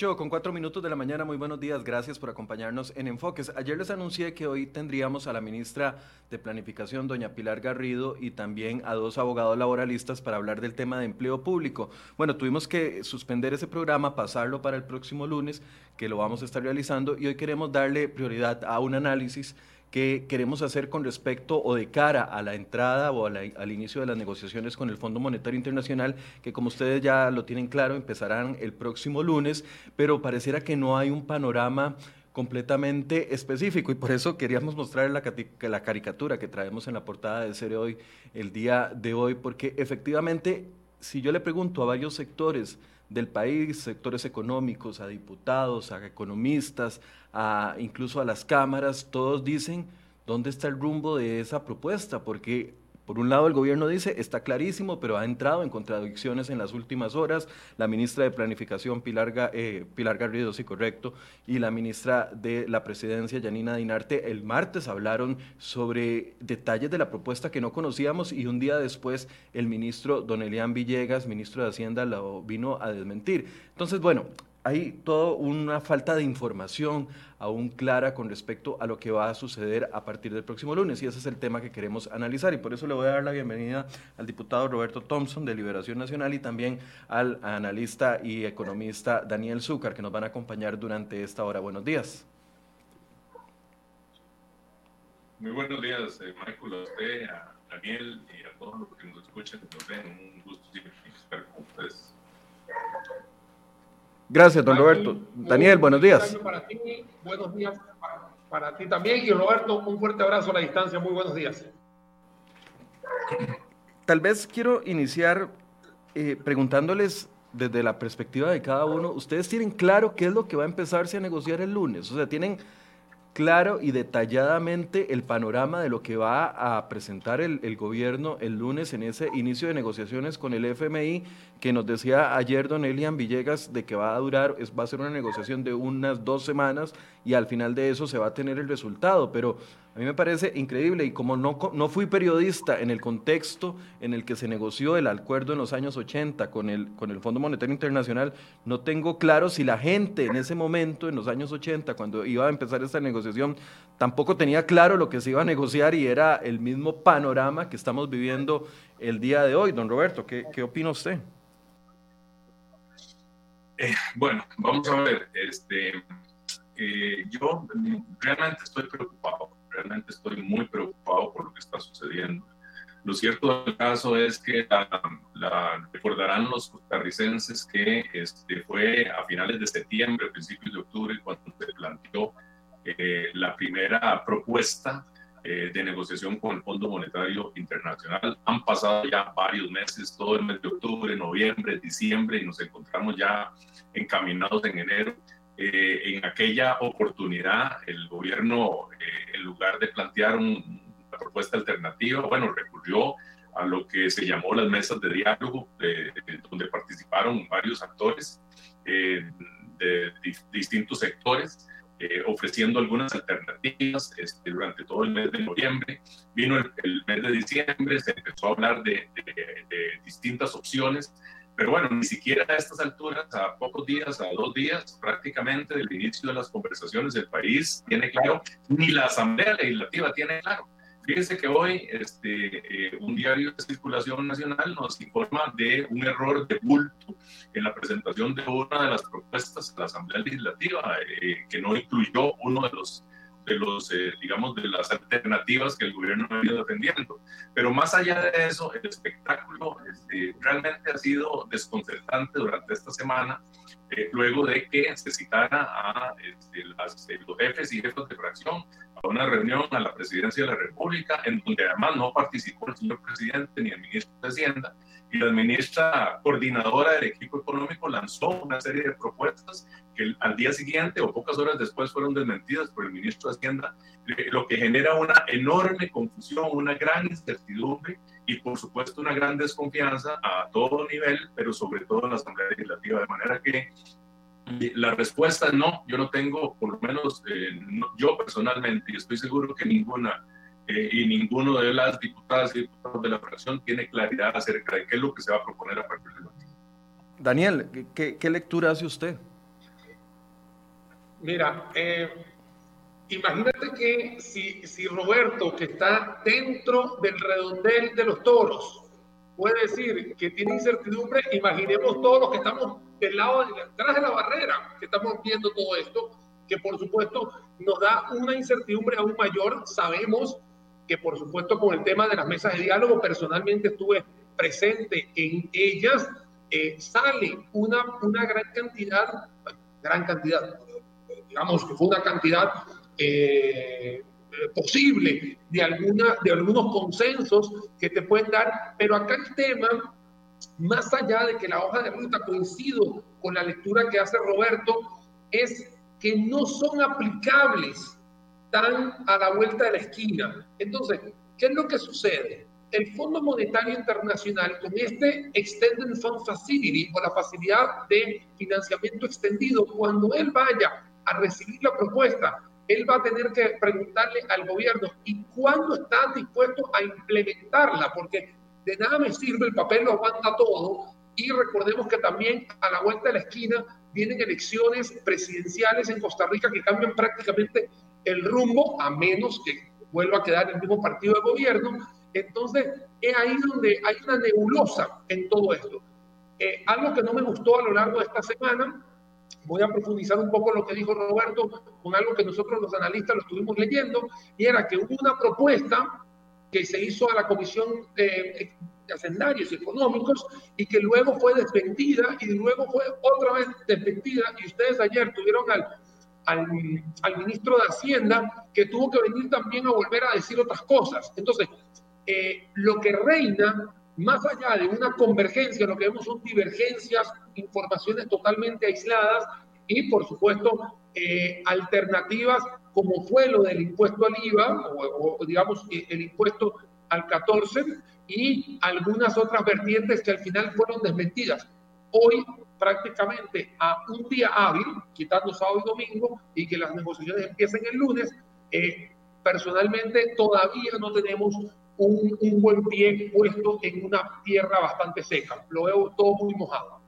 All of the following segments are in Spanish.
8 con 4 minutos de la mañana, muy buenos días, gracias por acompañarnos en Enfoques. Ayer les anuncié que hoy tendríamos a la ministra de Planificación, doña Pilar Garrido, y también a dos abogados laboralistas para hablar del tema de empleo público. Bueno, tuvimos que suspender ese programa, pasarlo para el próximo lunes, que lo vamos a estar realizando, y hoy queremos darle prioridad a un análisis que queremos hacer con respecto o de cara a la entrada o al inicio de las negociaciones con el Fondo Monetario Internacional, que como ustedes ya lo tienen claro, empezarán el próximo lunes, pero pareciera que no hay un panorama completamente específico y por eso queríamos mostrar la, caricatura que traemos en la portada de Ser Hoy el día de hoy, porque efectivamente, si yo le pregunto a varios sectores del país, sectores económicos, a diputados, a economistas, a, incluso a las cámaras, todos dicen dónde está el rumbo de esa propuesta, porque por un lado, el gobierno dice, está clarísimo, pero ha entrado en contradicciones en las últimas horas. La ministra de Planificación, Pilar, eh, Pilar Garrido, sí, correcto, y la ministra de la Presidencia, Yanina Dinarte, el martes hablaron sobre detalles de la propuesta que no conocíamos y un día después el ministro Don Elian Villegas, ministro de Hacienda, lo vino a desmentir. Entonces, bueno, hay toda una falta de información aún clara con respecto a lo que va a suceder a partir del próximo lunes y ese es el tema que queremos analizar y por eso le voy a dar la bienvenida al diputado Roberto Thompson de Liberación Nacional y también al analista y economista Daniel Zúcar que nos van a acompañar durante esta hora. Buenos días. Muy buenos días, eh, Michael, a usted, a Daniel y a todos los que nos escuchan, nos ven. Un gusto siempre estar con ustedes. Gracias, don Roberto. Daniel, buenos días. Para ti, buenos días para, ti también. Y Roberto, un fuerte abrazo a la distancia. Muy buenos días. Tal vez quiero iniciar eh, preguntándoles desde la perspectiva de cada uno, ¿ustedes tienen claro qué es lo que va a empezarse a negociar el lunes? O sea, ¿tienen claro y detalladamente el panorama de lo que va a presentar el, el, gobierno el lunes en ese inicio de negociaciones con el FMI, que nos decía ayer don Elian Villegas de que va a durar, es, va a ser una negociación de unas dos semanas y al final de eso se va a tener el resultado. Pero mí me parece increíble y como no, no fui periodista en el contexto en el que se negoció el acuerdo en los años 80 con el, con el Fondo Monetario Internacional, no tengo claro si la gente en ese momento, en los años 80, cuando iba a empezar esta negociación, tampoco tenía claro lo que se iba a negociar y era el mismo panorama que estamos viviendo el día de hoy. Don Roberto, ¿qué, qué opina usted? Eh, bueno, vamos a ver, este, eh, yo realmente estoy preocupado realmente estoy muy preocupado por lo que está sucediendo. Lo cierto del caso es que la, recordarán los costarricenses que este, fue a finales de septiembre, principios de octubre, cuando se planteó eh, la primera propuesta eh, de negociación con el Fondo Monetario Internacional. Han pasado ya varios meses, todo el mes de octubre, noviembre, diciembre, y nos encontramos ya encaminados en enero. Eh, en aquella oportunidad el gobierno, eh, en lugar de plantear una propuesta alternativa, bueno, recurrió a lo que se llamó las mesas de diálogo, donde participaron varios actores eh, de, distintos sectores, ofreciendo algunas alternativas este, durante todo el mes de noviembre. Vino el, mes de diciembre, se empezó a hablar de, de distintas opciones pero bueno, ni siquiera a estas alturas, a pocos días, a dos días prácticamente del inicio de las conversaciones, el país tiene claro, ni la Asamblea Legislativa tiene claro. Fíjense que hoy este, eh, un diario de circulación nacional nos informa de un error de bulto en la presentación de una de las propuestas de la Asamblea Legislativa, eh, que no incluyó uno de los de los, eh, digamos, de las alternativas que el gobierno ha ido defendiendo. Pero más allá de eso, el espectáculo este, realmente ha sido desconcertante durante esta semana, eh, luego de que se citara a este, eh, los jefes y jefes de fracción a una reunión a la presidencia de la República, en donde además no participó el señor presidente ni el ministro de Hacienda, y la ministra coordinadora del equipo económico lanzó una serie de propuestas que al día siguiente o pocas horas después fueron desmentidas por el ministro de Hacienda, eh, lo que genera una enorme confusión, una gran incertidumbre y por supuesto una gran desconfianza a todo nivel, pero sobre todo en la Asamblea Legislativa, de manera que eh, la respuesta es no, yo no tengo, por lo menos eh, yo personalmente, y estoy seguro que ninguna eh, y ninguno de las diputadas y diputados de la fracción tiene claridad acerca de qué es lo que se va a proponer a partir de. Daniel, ¿qué, qué lectura hace usted? Mira, eh, imagínate que si, Roberto, que está dentro del redondel de los toros, puede decir que tiene incertidumbre, imaginemos todos los que estamos del lado, detrás de la barrera, que estamos viendo todo esto, que por supuesto nos da una incertidumbre aún mayor. Sabemos que por supuesto con el tema de las mesas de diálogo, personalmente estuve presente en ellas, eh, sale una gran cantidad, gran cantidad, digamos que fue una cantidad eh, posible de, alguna, de algunos consensos que te pueden dar, pero acá el tema, más allá de que la hoja de ruta coincido con la lectura que hace Roberto, es que no son aplicables tan a la vuelta de la esquina. Entonces, ¿qué es lo que sucede? El Fondo Monetario Internacional, con este Extended Fund Facility o la facilidad de financiamiento extendido, cuando él vaya a recibir la propuesta, él va a tener que preguntarle al gobierno y cuándo está dispuesto a implementarla, porque de nada me sirve, el papel lo aguanta todo. Y recordemos que también a la vuelta de la esquina vienen elecciones presidenciales en Costa Rica que cambian prácticamente el rumbo, a menos que vuelva a quedar el mismo partido de gobierno. Entonces, es ahí donde hay una nebulosa en todo esto. Eh, algo que no me gustó a lo largo de esta semana voy a profundizar un poco lo que dijo Roberto con algo que nosotros los analistas lo estuvimos leyendo, y era que hubo una propuesta que se hizo a la Comisión de, Hacendarios Económicos y que luego fue desmentida y luego fue otra vez desmentida. Y ustedes ayer tuvieron al, al, al, ministro de Hacienda que tuvo que venir también a volver a decir otras cosas. Entonces, eh, lo que reina más allá de una convergencia, lo que vemos son divergencias, informaciones totalmente aisladas y, por supuesto, eh, alternativas como fue lo del impuesto al IVA o, digamos, eh, el impuesto al 14 y algunas otras vertientes que al final fueron desmentidas. Hoy, prácticamente a un día hábil, quitando sábado y domingo, y que las negociaciones empiecen el lunes, eh, personalmente todavía no tenemos un, buen pie puesto en una tierra bastante seca. Lo veo todo muy mojado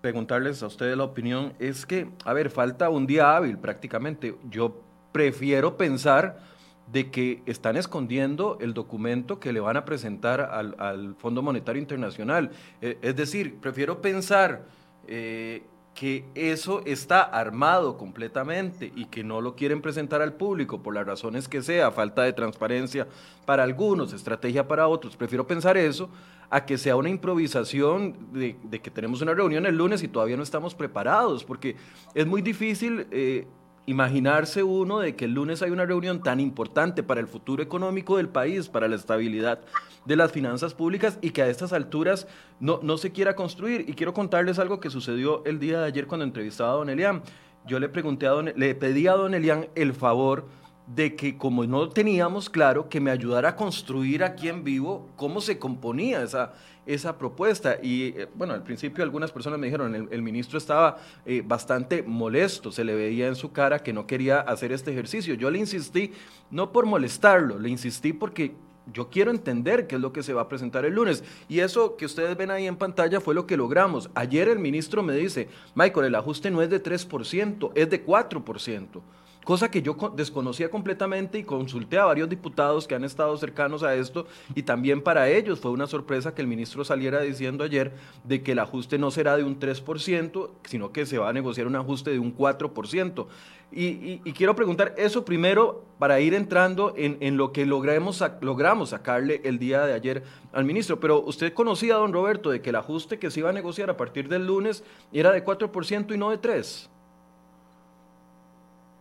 preguntarles a ustedes la opinión es que, a ver, falta un día hábil prácticamente. Yo prefiero pensar de que están escondiendo el documento que le van a presentar al, al Fondo Monetario Internacional. Eh, es decir, prefiero pensar eh, que eso está armado completamente y que no lo quieren presentar al público por las razones que sea, falta de transparencia para algunos, estrategia para otros. Prefiero pensar eso a que sea una improvisación de, que tenemos una reunión el lunes y todavía no estamos preparados, porque es muy difícil eh, imaginarse uno de que el lunes hay una reunión tan importante para el futuro económico del país, para la estabilidad de las finanzas públicas y que a estas alturas no, no se quiera construir. Y quiero contarles algo que sucedió el día de ayer cuando entrevistaba a don Elian. Yo le pregunté a don, le pedí a don Elian el favor de que como no teníamos claro, que me ayudara a construir aquí en vivo cómo se componía esa, esa propuesta. Y eh, bueno, al principio algunas personas me dijeron, el, ministro estaba eh, bastante molesto, se le veía en su cara que no quería hacer este ejercicio. Yo le insistí, no por molestarlo, le insistí porque yo quiero entender qué es lo que se va a presentar el lunes. Y eso que ustedes ven ahí en pantalla fue lo que logramos. Ayer el ministro me dice, Michael, el ajuste no es de 3%, es de 4% cosa que yo desconocía completamente y consulté a varios diputados que han estado cercanos a esto y también para ellos fue una sorpresa que el ministro saliera diciendo ayer de que el ajuste no será de un 3%, sino que se va a negociar un ajuste de un 4%. Y, quiero preguntar eso primero para ir entrando en, lo que logramos, logramos sacarle el día de ayer al ministro. Pero usted conocía, don Roberto, de que el ajuste que se iba a negociar a partir del lunes era de 4% y no de 3%.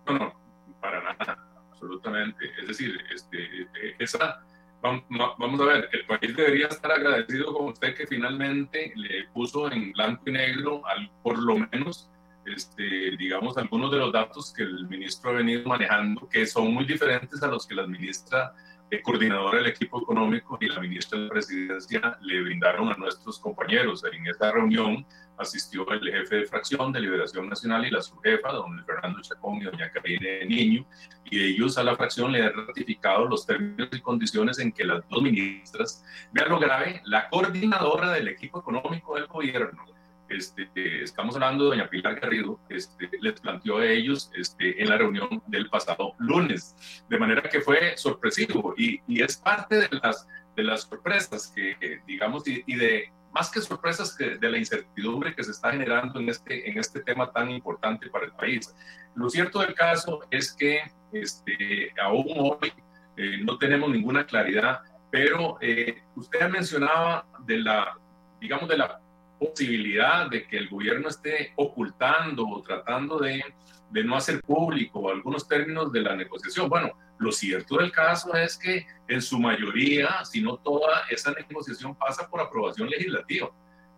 No, no, para nada, absolutamente. Es decir, este, esa, vamos a ver, el país debería estar agradecido con usted que finalmente le puso en blanco y negro, al, por lo menos, este, digamos, algunos de los datos que el ministro ha venido manejando, que son muy diferentes a los que la ministra el coordinador del equipo económico y la ministra de Presidencia le brindaron a nuestros compañeros. En esta reunión asistió el jefe de fracción de Liberación Nacional y la subjefa, don Fernando Chacón y doña Karine Niño, y ellos a la fracción le han ratificado los términos y condiciones en que las dos ministras, vean lo grave, la coordinadora del equipo económico del gobierno, este, estamos hablando de doña Pilar Garrido, este, les planteó a ellos este, en la reunión del pasado lunes. De manera que fue sorpresivo y, y es parte de las, de las sorpresas que, digamos, y, y, de más que sorpresas que de la incertidumbre que se está generando en este, en este tema tan importante para el país. Lo cierto del caso es que este, aún hoy eh, no tenemos ninguna claridad, pero eh, usted mencionaba de la, digamos, de la posibilidad de que el gobierno esté ocultando o tratando de, de no hacer público algunos términos de la negociación. Bueno, lo cierto del caso es que en su mayoría, si no toda, esa negociación pasa por aprobación legislativa.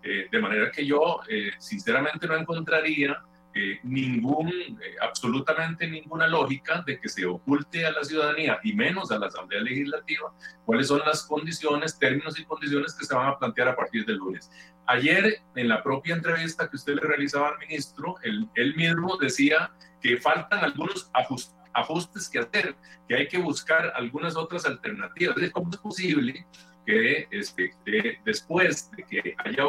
Eh, de manera que yo, eh, sinceramente, no encontraría eh, ningún, absolutamente ninguna lógica de que se oculte a la ciudadanía y menos a la Asamblea Legislativa cuáles son las condiciones, términos y condiciones que se van a plantear a partir del lunes. Ayer, en la propia entrevista que usted le realizaba al ministro, él, él mismo decía que faltan algunos ajustes ajustes que hacer, que hay que buscar algunas otras alternativas. ¿Cómo es posible que este, después de que haya,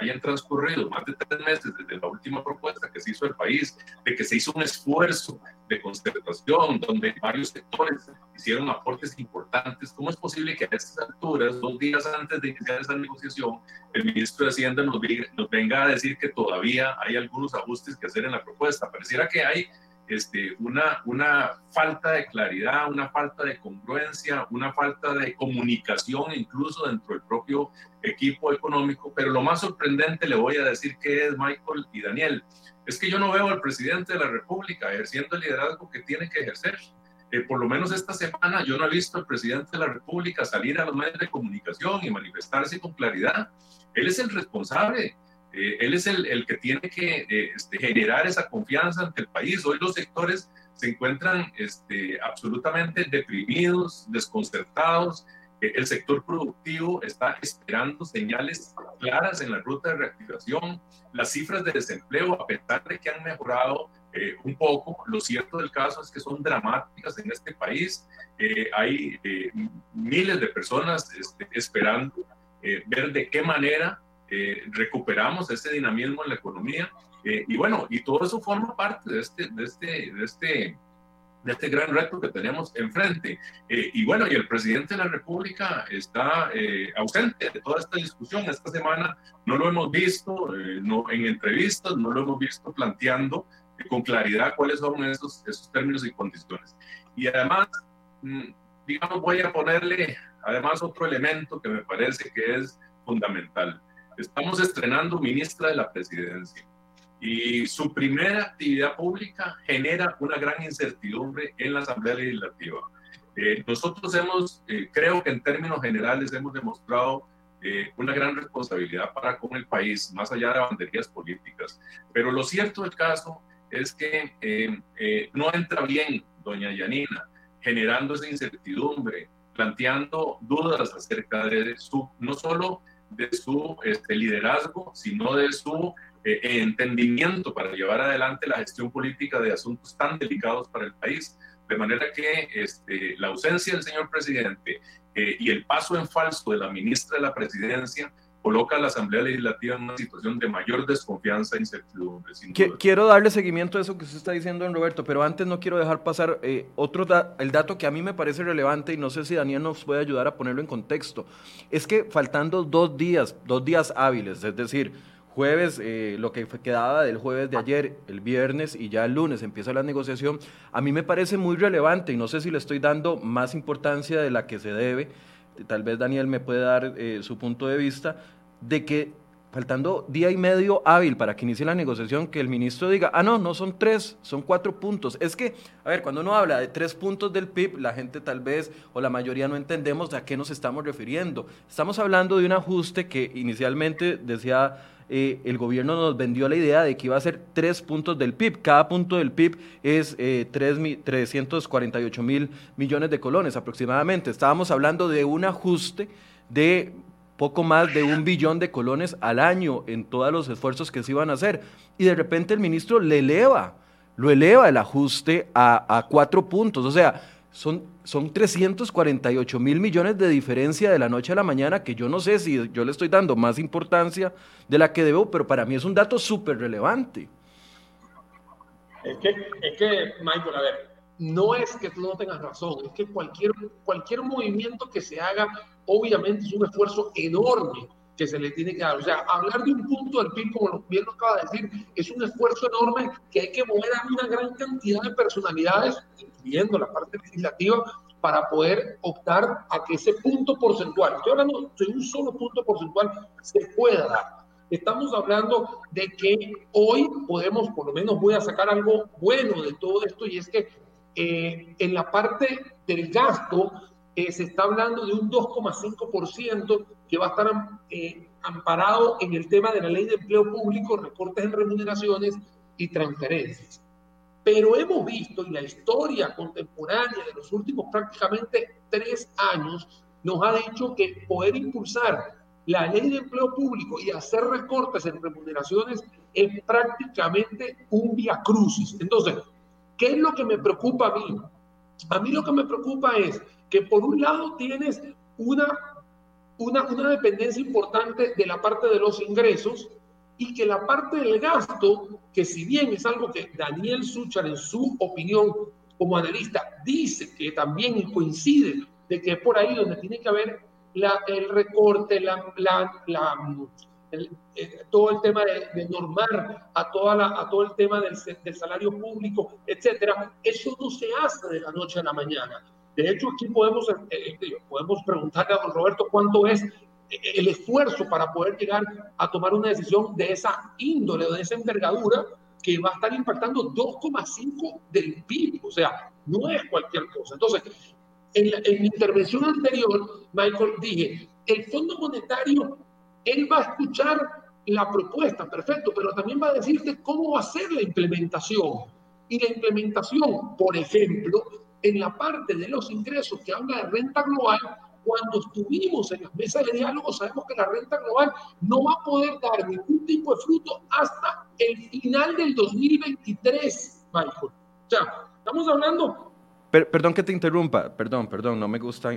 hayan transcurrido más de tres meses desde la última propuesta que se hizo el país, de que se hizo un esfuerzo de concertación donde varios sectores hicieron aportes importantes, ¿cómo es posible que a estas alturas, dos días antes de iniciar esa negociación, el ministro de Hacienda nos, nos venga a decir que todavía hay algunos ajustes que hacer en la propuesta? Pareciera que hay este, una, una falta de claridad, una falta de congruencia, una falta de comunicación incluso dentro del propio equipo económico. Pero lo más sorprendente, le voy a decir que es Michael y Daniel, es que yo no veo al presidente de la República ejerciendo el liderazgo que tiene que ejercer. Eh, por lo menos esta semana yo no he visto al presidente de la República salir a los medios de comunicación y manifestarse con claridad. Él es el responsable eh, él es el, el, que tiene que eh, este, generar esa confianza ante el país. Hoy los sectores se encuentran este, absolutamente deprimidos, desconcertados. Eh, el sector productivo está esperando señales claras en la ruta de reactivación. Las cifras de desempleo, a pesar de que han mejorado un poco, lo cierto del caso es que son dramáticas en este país. hay miles de personas este, esperando ver de qué manera eh, recuperamos ese dinamismo en la economía. Eh, y bueno, y todo eso forma parte de este, de este, de este, de este gran reto que tenemos enfrente. Eh, y bueno, y el presidente de la República está ausente de toda esta discusión. Esta semana no lo hemos visto no, en entrevistas, no lo hemos visto planteando con claridad cuáles son esos, esos términos y condiciones. Y además, mm, digamos, voy a ponerle además otro elemento que me parece que es fundamental. Estamos estrenando ministra de la presidencia y su primera actividad pública genera una gran incertidumbre en la Asamblea Legislativa. Eh, nosotros hemos, eh, creo que en términos generales hemos demostrado eh, una gran responsabilidad para con el país, más allá de banderías políticas. Pero lo cierto del caso es que no entra bien doña Yanina generando esa incertidumbre, planteando dudas acerca de su, no solo de su este, liderazgo, sino de su eh, entendimiento para llevar adelante la gestión política de asuntos tan delicados para el país. De manera que este, la ausencia del señor presidente eh, y el paso en falso de la ministra de la presidencia coloca a la Asamblea Legislativa en una situación de mayor desconfianza e incertidumbre. Quiero darle seguimiento a eso que usted está diciendo, don Roberto, pero antes no quiero dejar pasar eh, otro el dato que a mí me parece relevante y no sé si Daniel nos puede ayudar a ponerlo en contexto. Es que faltando dos días, dos días hábiles, es decir, jueves, eh, lo que quedaba del jueves de ayer, el viernes y ya el lunes empieza la negociación, a mí me parece muy relevante y no sé si le estoy dando más importancia de la que se debe tal vez Daniel me puede dar eh, su punto de vista, de que faltando día y medio hábil para que inicie la negociación, que el ministro diga, ah, no, no son tres, son cuatro puntos. Es que, a ver, cuando uno habla de tres puntos del PIB, la gente tal vez o la mayoría no entendemos a qué nos estamos refiriendo. Estamos hablando de un ajuste que inicialmente decía eh, el gobierno nos vendió la idea de que iba a ser tres puntos del PIB. Cada punto del PIB es eh, 348 mil millones de colones aproximadamente. Estábamos hablando de un ajuste de poco más de un billón de colones al año en todos los esfuerzos que se iban a hacer. Y de repente el ministro le eleva, lo eleva el ajuste a, a cuatro puntos. O sea, son, son 348 mil millones de diferencia de la noche a la mañana que yo no sé si yo le estoy dando más importancia de la que debo, pero para mí es un dato súper relevante. Es que, es que, Michael, a ver, no es que tú no tengas razón, es que cualquier, cualquier movimiento que se haga, obviamente es un esfuerzo enorme que se le tiene que dar. O sea, hablar de un punto del PIB, como bien lo acaba de decir, es un esfuerzo enorme que hay que mover a una gran cantidad de personalidades, incluyendo la parte legislativa, para poder optar a que ese punto porcentual, estoy hablando de un solo punto porcentual, se pueda dar. Estamos hablando de que hoy podemos, por lo menos voy a sacar algo bueno de todo esto, y es que eh, en la parte del gasto eh, se está hablando de un 2,5% que va a estar eh, amparado en el tema de la ley de empleo público, recortes en remuneraciones y transferencias. Pero hemos visto, y la historia contemporánea de los últimos prácticamente tres años nos ha dicho que poder impulsar la ley de empleo público y hacer recortes en remuneraciones es prácticamente un via crucis. Entonces, ¿qué es lo que me preocupa a mí? A mí lo que me preocupa es que por un lado tienes una una, dependencia importante de la parte de los ingresos y que la parte del gasto, que si bien es algo que Daniel Suchar en su opinión como analista dice que también coincide de que es por ahí donde tiene que haber la, el recorte, la, la, eh, todo el tema de, normar a, toda la, a todo el tema del, del salario público, etcétera, eso no se hace de la noche a la mañana. De hecho, aquí podemos, eh, eh, podemos preguntarle a don Roberto cuánto es el esfuerzo para poder llegar a tomar una decisión de esa índole o de esa envergadura que va a estar impactando 2,5 del PIB. O sea, no es cualquier cosa. Entonces, en, en, mi intervención anterior, Michael, dije, el Fondo Monetario, él va a escuchar la propuesta, perfecto, pero también va a decirte cómo va a ser la implementación. Y la implementación, por ejemplo, en la parte de los ingresos que habla de renta global, cuando estuvimos en las mesas de diálogo, sabemos que la renta global no va a poder dar ningún tipo de fruto hasta el final del 2023, Michael. O sea, estamos hablando... perdón que te interrumpa, perdón, perdón, no me gusta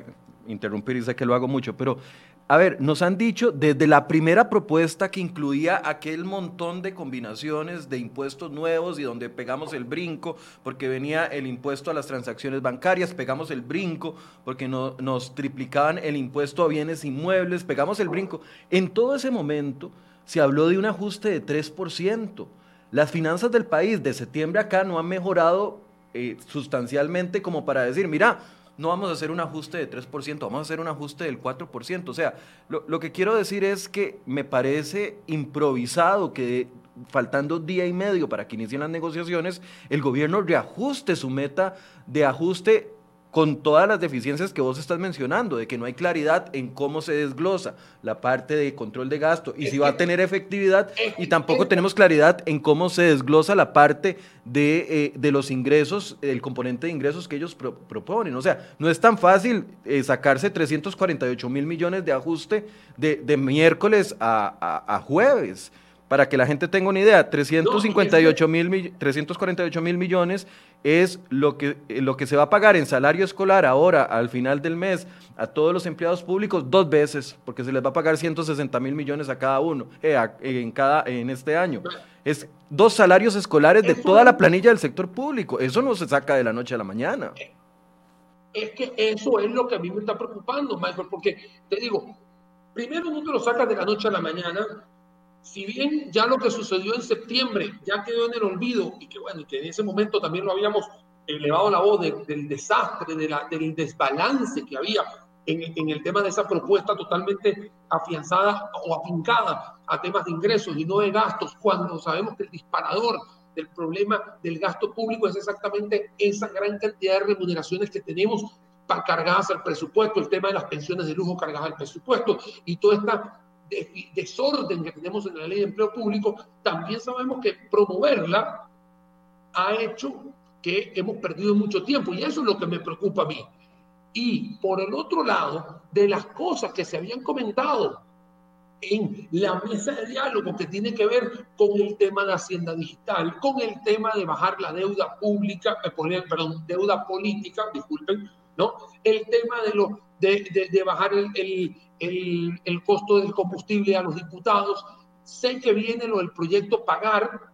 interrumpir y sé que lo hago mucho, pero a ver, nos han dicho desde la primera propuesta que incluía aquel montón de combinaciones de impuestos nuevos y donde pegamos el brinco porque venía el impuesto a las transacciones bancarias, pegamos el brinco porque no, nos triplicaban el impuesto a bienes inmuebles, pegamos el brinco. En todo ese momento se habló de un ajuste de 3%. Las finanzas del país de septiembre acá no han mejorado eh, sustancialmente como para decir, mira, no vamos a hacer un ajuste de 3%, vamos a hacer un ajuste del 4%. O sea, lo, que quiero decir es que me parece improvisado que faltando día y medio para que inicien las negociaciones, el gobierno reajuste su meta de ajuste con todas las deficiencias que vos estás mencionando, de que no hay claridad en cómo se desglosa la parte de control de gasto y si va a tener efectividad, y tampoco tenemos claridad en cómo se desglosa la parte de, eh, los ingresos, el componente de ingresos que ellos proponen. O sea, no es tan fácil eh, sacarse 348 mil millones de ajuste de, miércoles a jueves. Para que la gente tenga una idea, 358 mil, 348 mil millones es lo que, lo que se va a pagar en salario escolar ahora, al final del mes, a todos los empleados públicos dos veces, porque se les va a pagar 160 mil millones a cada uno eh, en, cada, en este año. Es dos salarios escolares de toda la planilla del sector público. Eso no se saca de la noche a la mañana. Es que eso es lo que a mí me está preocupando, Michael, porque te digo, primero no te lo sacas de la noche a la mañana, si bien ya lo que sucedió en septiembre ya quedó en el olvido y que bueno, que en ese momento también lo habíamos elevado la voz del desastre, de la, del desbalance que había en, en, el tema de esa propuesta totalmente afianzada o afincada a temas de ingresos y no de gastos, cuando sabemos que el disparador del problema del gasto público es exactamente esa gran cantidad de remuneraciones que tenemos cargadas al presupuesto, el tema de las pensiones de lujo cargadas al presupuesto y toda esta desorden que tenemos en la ley de empleo público, también sabemos que promoverla ha hecho que hemos perdido mucho tiempo y eso es lo que me preocupa a mí. Y por el otro lado, de las cosas que se habían comentado en la mesa de diálogo que tiene que ver con el tema de Hacienda Digital, con el tema de bajar la deuda pública, eh, perdón, deuda política, disculpen, ¿no? El tema de, lo, de, de, bajar el, el, el, el, costo del combustible a los diputados. Sé que viene lo del proyecto Pagar,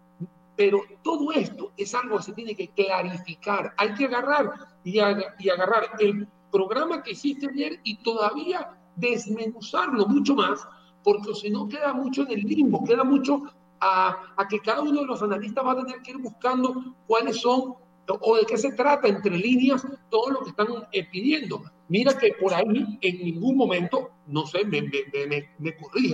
pero todo esto es algo que se tiene que clarificar. Hay que agarrar y, y agarrar el programa que hiciste ayer y todavía desmenuzarlo mucho más, porque si no queda mucho en el limbo, queda mucho a, a, que cada uno de los analistas va a tener que ir buscando cuáles son o de qué se trata entre líneas todo lo que están eh, pidiendo. Mira que por ahí en ningún momento, no sé, me, me,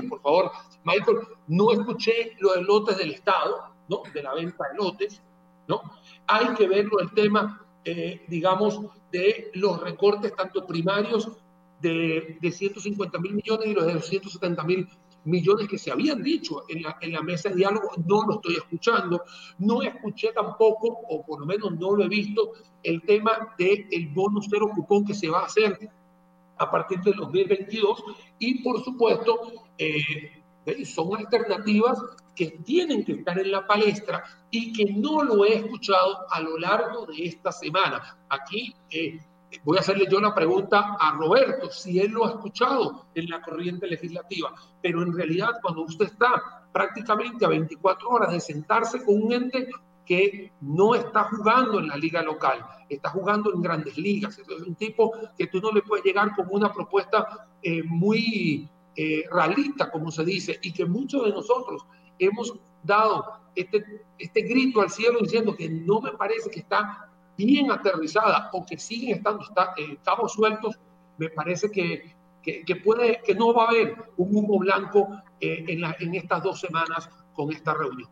por favor, Michael, no escuché lo de lotes del Estado, ¿no? De la venta de lotes, ¿no? Hay que verlo el tema, eh, digamos, de los recortes tanto primarios de, de 150 mil millones y los de 270 mil millones que se habían dicho en la, en la mesa de diálogo, no lo estoy escuchando. No escuché tampoco, o por lo menos no lo he visto, el tema del el bono cero cupón que se va a hacer a partir del 2022 y por supuesto eh, son alternativas que tienen que estar en la palestra y que no lo he escuchado a lo largo de esta semana. Aquí eh, voy a hacerle yo la pregunta a Roberto, si él lo ha escuchado en la corriente legislativa, pero en realidad cuando usted está prácticamente a 24 horas de sentarse con un ente que no está jugando en la liga local, está jugando en grandes ligas. Es un tipo que tú no le puedes llegar con una propuesta eh, muy eh, realista, como se dice, y que muchos de nosotros hemos dado este, este grito al cielo diciendo que no me parece que está bien aterrizada o que siguen estando está, eh, cabos sueltos, me parece que, que, puede, que no va a haber un humo blanco eh, en, la, en estas dos semanas con esta reunión.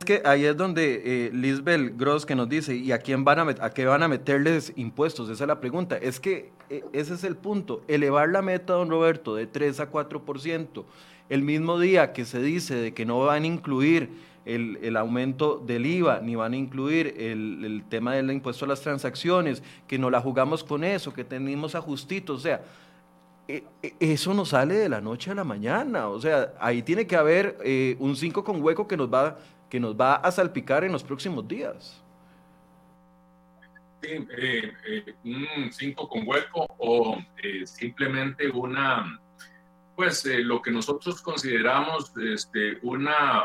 Es que ahí es donde eh, Lisbel Gross que nos dice, ¿y a quién van a, a qué van a meterles impuestos? Esa es la pregunta. Es que eh, ese es el punto. Elevar la meta, don Roberto, de 3 a 4%, el mismo día que se dice de que no van a incluir el, el, aumento del IVA, ni van a incluir el, el, tema del impuesto a las transacciones, que no la jugamos con eso, que tenemos ajustitos, o sea, e, e, eso no sale de la noche a la mañana, o sea, ahí tiene que haber eh, un 5 con hueco que nos, va, que nos va a salpicar en los próximos días. Sí, eh, eh, un 5 con hueco o simplemente una pues eh, lo que nosotros consideramos este, una,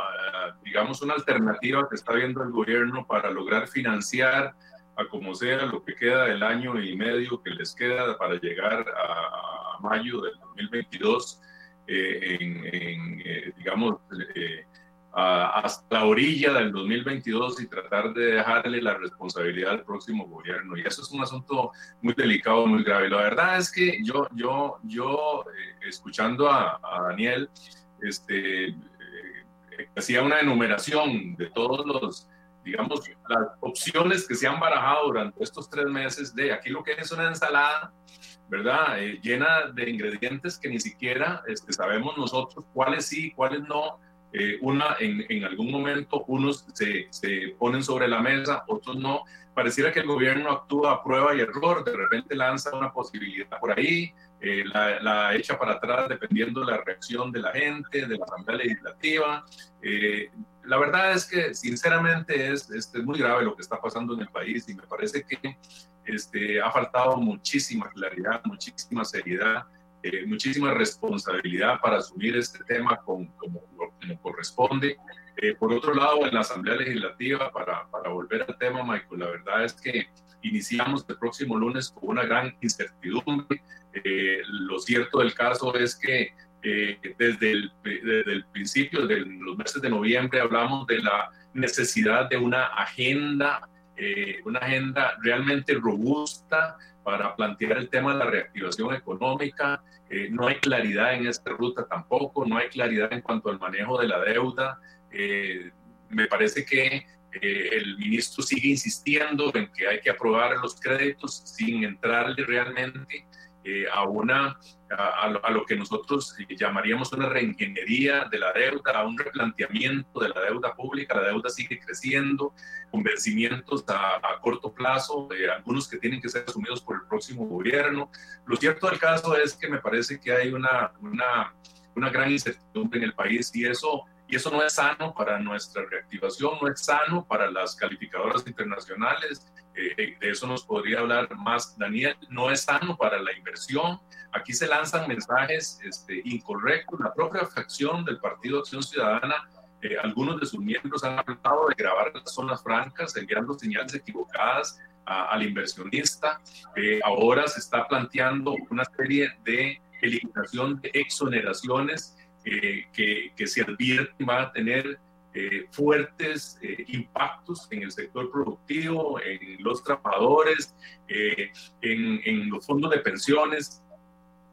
digamos, una alternativa que está viendo el gobierno para lograr financiar a como sea lo que queda del año y medio que les queda para llegar a, a mayo del 2022 eh, en, en eh, digamos, eh, hasta la orilla del 2022 y tratar de dejarle la responsabilidad al próximo gobierno. Y eso es un asunto muy delicado, muy grave. La verdad es que yo, yo, yo eh, escuchando a, a, Daniel, este, eh, hacía una enumeración de todos los, digamos, las opciones que se han barajado durante estos tres meses de aquí lo que es una ensalada, ¿verdad? Eh, llena de ingredientes que ni siquiera este, sabemos nosotros cuáles sí, cuáles no eh, una, en, en, algún momento unos se, se, ponen sobre la mesa, otros no. Pareciera que el gobierno actúa a prueba y error, de repente lanza una posibilidad por ahí, eh, la, la, echa para atrás dependiendo de la reacción de la gente, de la Asamblea Legislativa. Eh, la verdad es que sinceramente es, es, es, muy grave lo que está pasando en el país y me parece que este, ha faltado muchísima claridad, muchísima seriedad eh, muchísima responsabilidad para asumir este tema con, como, corresponde. Eh, por otro lado, en la Asamblea Legislativa, para, para volver al tema, Michael, la verdad es que iniciamos el próximo lunes con una gran incertidumbre. Eh, lo cierto del caso es que eh, desde, el, desde el principio, de los meses de noviembre, hablamos de la necesidad de una agenda, eh, una agenda realmente robusta para plantear el tema de la reactivación económica. Eh, no hay claridad en esta ruta tampoco, no hay claridad en cuanto al manejo de la deuda. Eh, me parece que eh, el ministro sigue insistiendo en que hay que aprobar los créditos sin entrarle realmente eh, a, una, a, a, lo que nosotros llamaríamos una reingeniería de la deuda, a un replanteamiento de la deuda pública. La deuda sigue creciendo, con vencimientos a, a corto plazo, eh, algunos que tienen que ser asumidos por el próximo gobierno. Lo cierto del caso es que me parece que hay una, una una gran incertidumbre en el país y eso, y eso no es sano para nuestra reactivación, no es sano para las calificadoras internacionales. Eh, de eso nos podría hablar más Daniel. No es sano para la inversión. Aquí se lanzan mensajes este, incorrectos. La propia fracción del Partido Acción Ciudadana eh, algunos de sus miembros han hablado de grabar las zonas francas, enviando señales equivocadas al inversionista. Eh, ahora se está planteando una serie de eliminación de exoneraciones que, que, se advierten van a tener eh, fuertes impactos en el sector productivo, en los trabajadores, en, en, los fondos de pensiones.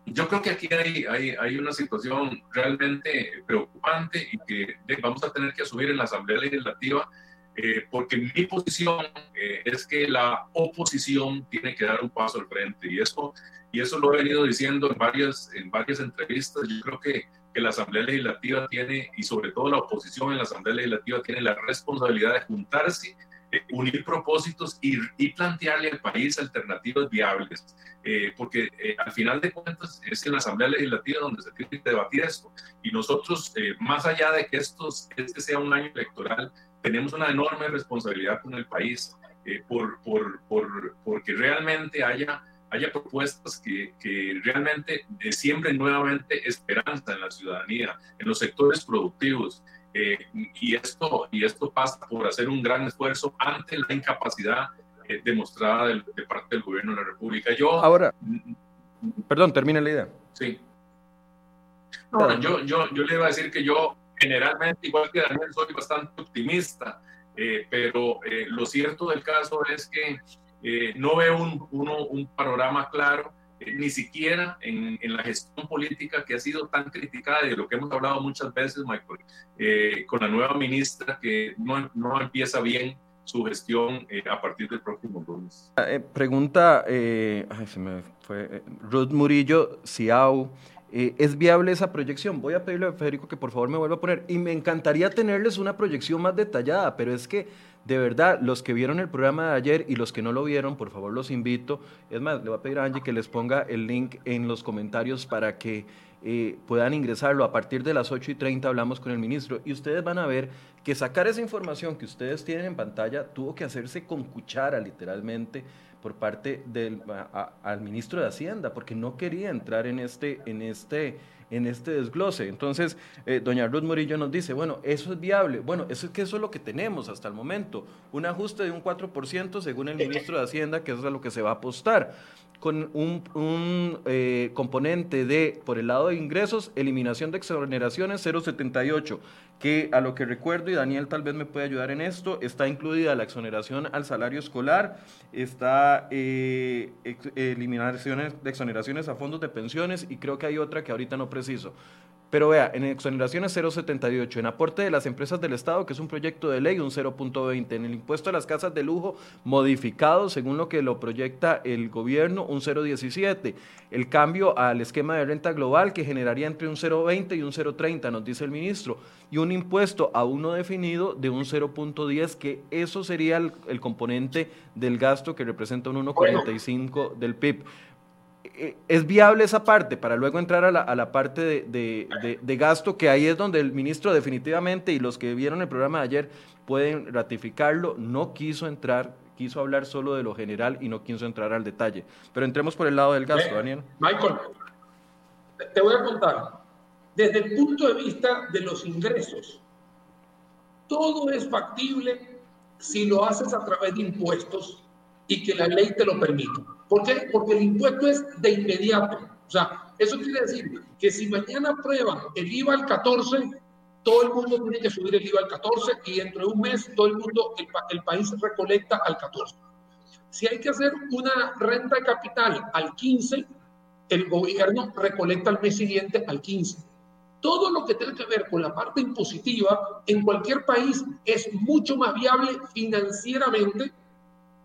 Yo creo que aquí hay, hay, hay, una situación realmente preocupante y que vamos a tener que asumir en la Asamblea Legislativa eh, porque mi posición eh, es que la oposición tiene que dar un paso al frente y eso, y eso lo he venido diciendo en varias, en varias entrevistas. Yo creo que, que la Asamblea Legislativa tiene, y sobre todo la oposición en la Asamblea Legislativa, tiene la responsabilidad de juntarse, eh, unir propósitos y, y, plantearle al país alternativas viables. porque al final de cuentas es en la Asamblea Legislativa donde se tiene que debatir esto. Y nosotros, más allá de que estos, este sea un año electoral, tenemos una enorme responsabilidad con el país eh, por, por, por, porque realmente haya, haya propuestas que, que realmente siembren nuevamente esperanza en la ciudadanía, en los sectores productivos. Eh, y, esto, y esto pasa por hacer un gran esfuerzo ante la incapacidad eh, demostrada de, de, parte del gobierno de la República. Yo, Ahora, perdón, termina la idea. Sí. No, yo, yo, yo le iba a decir que yo generalmente, igual que Daniel, soy bastante optimista, eh, pero eh, lo cierto del caso es que eh, no veo un, un panorama claro, ni siquiera en, en, la gestión política que ha sido tan criticada de lo que hemos hablado muchas veces, Michael, con la nueva ministra que no, no empieza bien su gestión a partir del próximo lunes. pregunta, ay, se me fue, Ruth Murillo, Ciao. Eh, ¿Es viable esa proyección? Voy a pedirle a Federico que por favor me vuelva a poner. Y me encantaría tenerles una proyección más detallada, pero es que de verdad, los que vieron el programa de ayer y los que no lo vieron, por favor los invito. Es más, le voy a pedir a Angie que les ponga el link en los comentarios para que eh, puedan ingresarlo. A partir de las 8 y 30 hablamos con el ministro y ustedes van a ver que sacar esa información que ustedes tienen en pantalla tuvo que hacerse con cuchara, literalmente por parte del al ministro de Hacienda, porque no quería entrar en este, en este, en este desglose. Entonces, eh, doña Ruth Murillo nos dice, bueno, eso es viable. Bueno, eso es que eso es lo que tenemos hasta el momento. Un ajuste de un 4% según el ministro de Hacienda, que es a lo que se va a apostar con un, eh, componente de, por el lado de ingresos, eliminación de exoneraciones 0,78, que a lo que recuerdo, y Daniel tal vez me puede ayudar en esto, está incluida la exoneración al salario escolar, está eh, eliminaciones de exoneraciones a fondos de pensiones y creo que hay otra que ahorita no preciso. Pero vea, en exoneraciones 0,78, en aporte de las empresas del Estado, que es un proyecto de ley, un 0,20, en el impuesto a las casas de lujo modificado según lo que lo proyecta el gobierno, un 0,17. El cambio al esquema de renta global que generaría entre un 0,20 y un 0,30, nos dice el ministro, y un impuesto aún no definido de un 0,10, que eso sería el, el componente del gasto que representa un 1,45 del PIB. Eh, es viable esa parte para luego entrar a la, a la parte de, de, de, gasto, que ahí es donde el ministro definitivamente y los que vieron el programa de ayer pueden ratificarlo, no quiso entrar, quiso hablar solo de lo general y no quiso entrar al detalle. Pero entremos por el lado del gasto, Daniel. Michael, te voy a contar, desde el punto de vista de los ingresos, todo es factible si lo haces a través de impuestos y que la ley te lo permita. ¿Por qué? Porque el impuesto es de inmediato. O sea, eso quiere decir que si mañana aprueban el IVA al 14, todo el mundo tiene que subir el IVA al 14 y dentro de un mes todo el mundo, el, el país recolecta al 14. Si hay que hacer una renta de capital al 15, el gobierno recolecta al mes siguiente al 15. Todo lo que tenga que ver con la parte impositiva en cualquier país es mucho más viable financieramente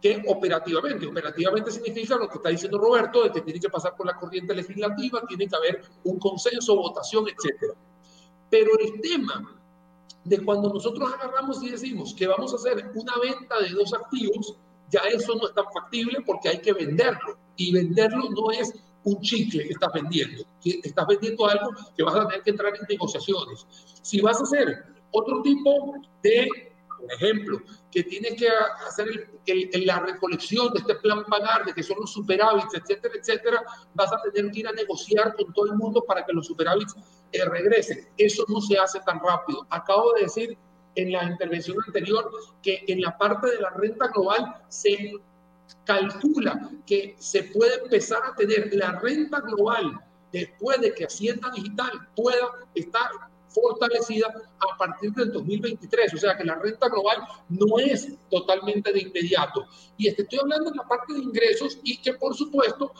que operativamente. Operativamente significa lo que está diciendo Roberto, de que tiene que pasar por la corriente legislativa, tiene que haber un consenso, votación, etc. Pero el tema de cuando nosotros agarramos y decimos que vamos a hacer una venta de dos activos, ya eso no es tan factible porque hay que venderlo. Y venderlo no es un chicle que estás vendiendo. Estás vendiendo algo que vas a tener que entrar en negociaciones. Si vas a hacer otro tipo de, por ejemplo, que tienes que hacer la recolección de este plan pagar, de que son los superávits, etcétera, etcétera, vas a tener que ir a negociar con todo el mundo para que los superávits eh, regresen. Eso no se hace tan rápido. Acabo de decir en la intervención anterior que en la parte de la renta global se calcula que se puede empezar a tener la renta global después de que Hacienda Digital pueda estar fortalecida a partir del 2023. O sea que la renta global no es totalmente de inmediato. Y estoy hablando en la parte de ingresos y que por supuesto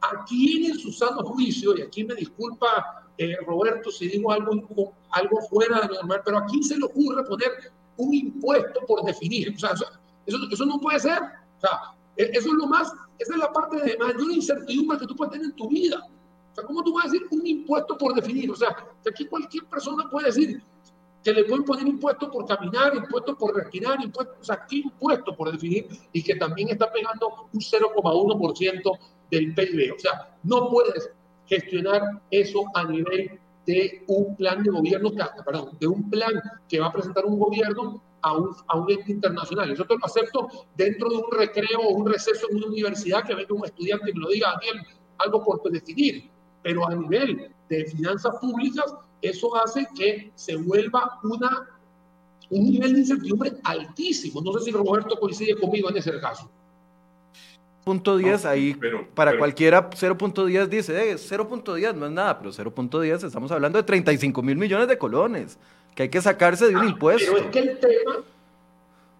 aquí en su sano juicio, y aquí me disculpa eh, Roberto si digo algo, algo fuera de lo normal, pero aquí se le ocurre poner un impuesto por definir. O sea, eso, eso no puede ser. O sea, e, eso es lo más, esa es la parte de mayor incertidumbre que tú puedes tener en tu vida. Sea, ¿cómo tú vas a decir un impuesto por definir? O sea, que aquí cualquier persona puede decir que le pueden poner impuesto por caminar, impuesto por respirar, impuesto, o sea, ¿qué impuesto por definir? Y que también está pegando un 0,1% del PIB. O sea, no puedes gestionar eso a nivel de un plan de gobierno, perdón, de un plan que va a presentar un gobierno a un, a un ente internacional. Eso te lo acepto dentro de un recreo o un receso en una universidad que venga un estudiante y me lo diga, Daniel, algo por definir. Pero a nivel de finanzas públicas, eso hace que se vuelva una, un nivel de incertidumbre altísimo. No sé si Roberto coincide conmigo en ese caso. 0.10 ahí para cualquiera 0.10 dice, 0.10 eh, no es nada, pero 0.10 estamos hablando de 35 mil millones de colones que hay que sacarse de un ah, impuesto. Pero es que el tema,